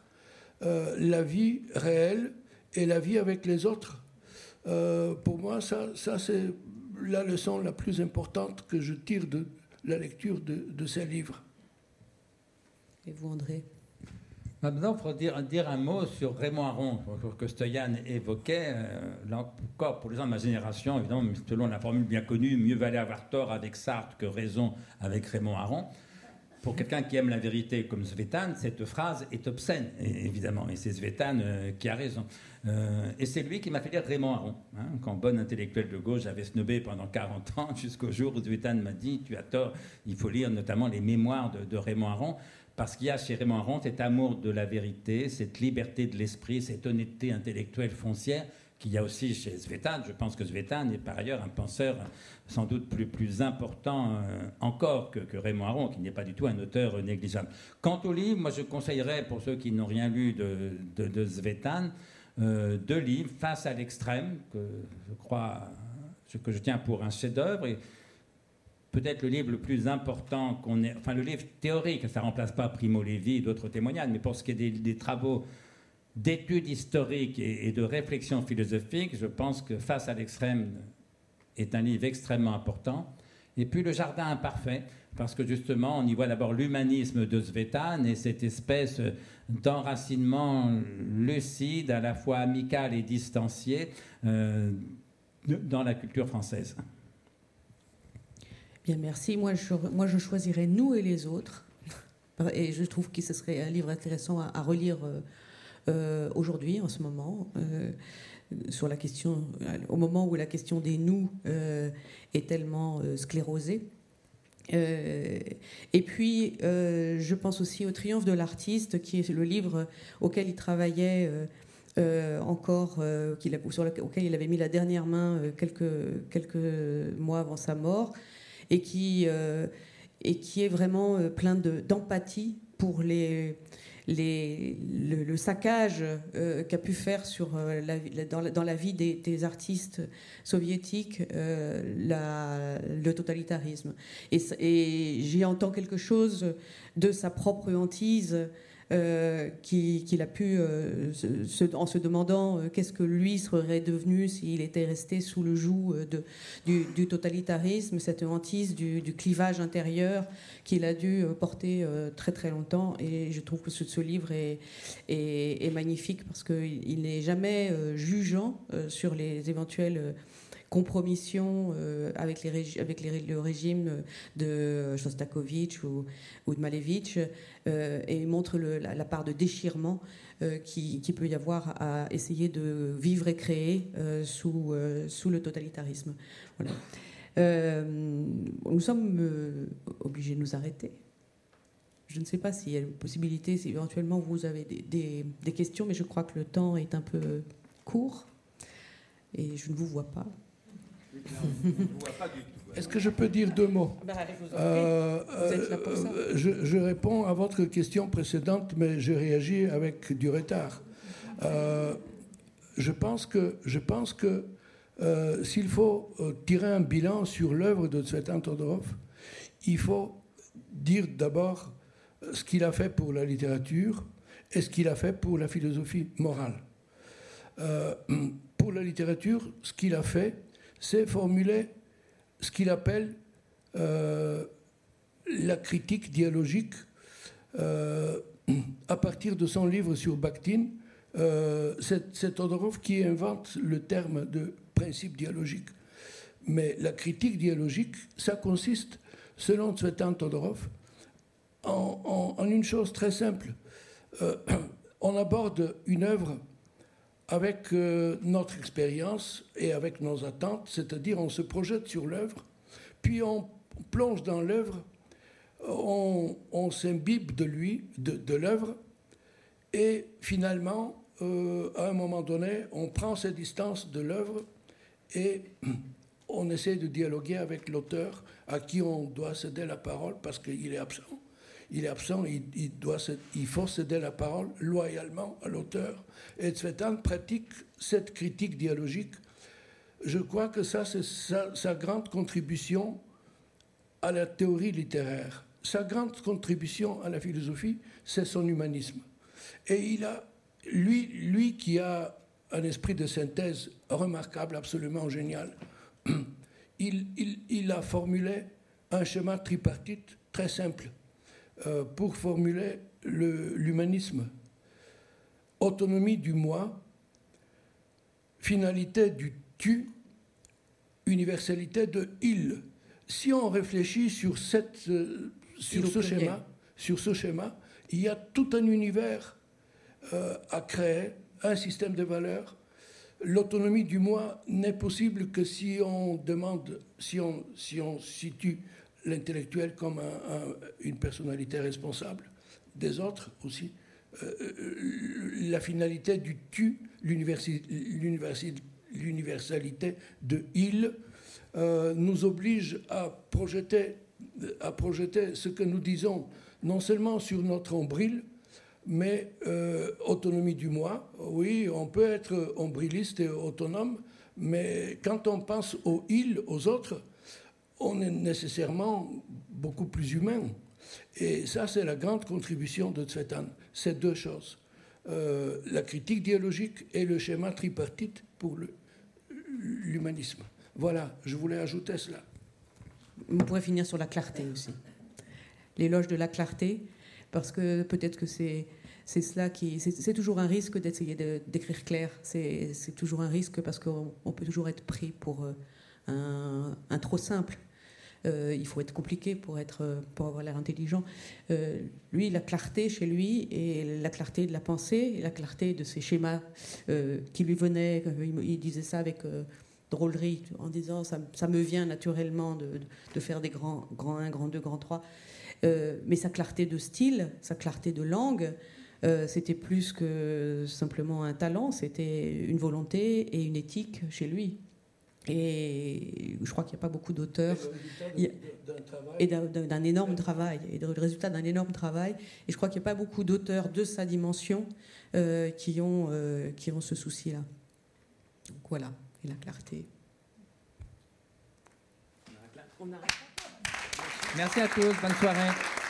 la vie réelle et la vie avec les autres. Euh, pour moi, ça, ça c'est la leçon la plus importante que je tire de la lecture de, de ces livres. Et vous, André? Maintenant, il faut dire, dire, un mot sur Raymond Aron, que Stoyan évoquait. Euh, là encore, pour les gens de ma génération, évidemment, selon la formule bien connue, mieux valait avoir tort avec Sartre que raison avec Raymond Aron. Pour quelqu'un qui aime la vérité comme Svetan, cette phrase est obscène, évidemment, et c'est Svetan euh, qui a raison. Euh, et c'est lui qui m'a fait lire Raymond Aron. Hein, quand bon intellectuel de gauche, j'avais snobé pendant 40 ans, jusqu'au jour où Svetan m'a dit Tu as tort, il faut lire notamment les mémoires de, de Raymond Aron parce qu'il y a chez Raymond Aron cet amour de la vérité, cette liberté de l'esprit, cette honnêteté intellectuelle foncière qu'il y a aussi chez Svetan. Je pense que Svetan est par ailleurs un penseur sans doute plus, important euh, encore que, que, Raymond Aron, qui n'est pas du tout un auteur négligeable. Quant au livre, moi je conseillerais pour ceux qui n'ont rien lu de, de, de Svetan, euh, deux livres, Face à l'extrême, que je crois, que je tiens pour un chef-d'œuvre, et peut-être le livre le plus important qu'on ait, enfin le livre théorique, ça ne remplace pas Primo Levi et d'autres témoignages, mais pour ce qui est des travaux d'études historiques et, de réflexion philosophique, je pense que Face à l'extrême est un livre extrêmement important. Et puis Le Jardin imparfait, parce que justement, on y voit d'abord l'humanisme de Svetan et cette espèce d'enracinement lucide, à la fois amical et distancié, euh, dans la culture française. Bien, merci. Moi je, moi, je choisirais Nous et les autres. Et je trouve que ce serait un livre intéressant à, relire euh, aujourd'hui, en ce moment, euh, sur la question, au moment où la question des nous euh, est tellement sclérosée. et puis, je pense aussi au Triomphe de l'artiste, qui est le livre auquel il travaillait. Euh, encore, euh, a, sur lequel il avait mis la dernière main euh, quelques, mois avant sa mort, et qui est vraiment plein d'empathie pour les, le, le, saccage euh, qu'a pu faire sur, euh, dans, la, dans, la, vie des, artistes soviétiques euh, le totalitarisme. Et j'y entends quelque chose de sa propre hantise euh, qu'il qui a pu, euh, en se demandant euh, qu'est-ce que lui serait devenu s'il était resté sous le joug de, du, totalitarisme, cette hantise du, clivage intérieur qu'il a dû porter très très longtemps. Et je trouve que ce, livre est, magnifique parce qu'il n'est jamais jugeant sur les éventuels compromission euh, avec, le régime de Shostakovich ou, de Malevich euh, et montre la, part de déchirement euh, qui, peut y avoir à essayer de vivre et créer sous, le totalitarisme. Voilà. nous sommes obligés de nous arrêter. Je ne sais pas s'il y a une possibilité, si éventuellement vous avez des questions, mais je crois que le temps est un peu court et je ne vous vois pas. Est-ce que je peux dire deux mots euh, euh, je, je, réponds à votre question précédente, mais je réagis avec du retard. Euh, je pense que, je pense que euh, s'il faut tirer un bilan sur l'œuvre de Tsvetan Todorov, il faut dire d'abord ce qu'il a fait pour la littérature et ce qu'il a fait pour la philosophie morale. pour la littérature, ce qu'il a fait, c'est formuler ce qu'il appelle euh, la critique dialogique euh, à partir de son livre sur Bakhtin. Euh, c'est Todorov qui invente le terme de principe dialogique. Mais la critique dialogique, ça consiste, selon Tsvetan Todorov, en, une chose très simple. Euh, on aborde une œuvre avec euh, notre expérience et avec nos attentes, c'est-à-dire on se projette sur l'œuvre, puis on plonge dans l'œuvre, on, s'imbibe de lui, de, l'œuvre, et finalement, euh, à un moment donné, on prend ses distances de l'œuvre et on essaie de dialoguer avec l'auteur à qui on doit céder la parole parce qu'il est absent. Il est absent, il, doit, il faut céder la parole loyalement à l'auteur. Et Tsvetan pratique cette critique dialogique. Je crois que ça, c'est sa, grande contribution à la théorie littéraire. Sa grande contribution à la philosophie, c'est son humanisme. Et il a, lui, lui qui a un esprit de synthèse remarquable, absolument génial, il, a formulé un schéma tripartite très simple euh, pour formuler l'humanisme. Autonomie du moi, finalité du tu, universalité de il. Si on réfléchit sur, cette, euh, sur, ce, schéma, sur ce schéma, il y a tout un univers euh, à créer, un système de valeurs l'autonomie du moi n'est possible que si on demande, si on, si on situe l'intellectuel comme une personnalité responsable des autres aussi. Euh, euh, la finalité du tu, l'universalité de il, euh, nous oblige à projeter, à projeter ce que nous disons non seulement sur notre ombril, mais autonomie du moi, oui, on peut être ombriliste et autonome, mais quand on pense aux îles, aux autres, on est nécessairement beaucoup plus humain. Et ça, c'est la grande contribution de Tsvetan, ces deux choses. Euh, la critique dialogique et le schéma tripartite pour l'humanisme. Voilà, je voulais ajouter cela. On pourrait finir sur la clarté aussi. L'éloge de la clarté, parce que peut-être que c'est c'est cela qui c'est toujours un risque d'essayer d'écrire clair c'est toujours un risque parce qu'on peut toujours être pris pour euh, un, trop simple euh, il faut être compliqué pour être pour avoir l'air intelligent euh, lui la clarté chez lui et la clarté de la pensée la clarté de ses schémas qui lui venaient il, disait ça avec drôlerie en disant ça, me vient naturellement de, faire des grands grand 1 grand 2 grand 3 euh, mais sa clarté de style, sa clarté de langue, euh, c'était plus que simplement un talent, c'était une volonté et une éthique chez lui. Et je crois qu'il n'y a pas beaucoup d'auteurs. Et d'un énorme travail, et le résultat d'un énorme travail. Et je crois qu'il n'y a pas beaucoup d'auteurs de sa dimension euh, qui, ont, qui ont ce souci-là. Donc voilà, et la clarté. Merci à tous, bonne soirée.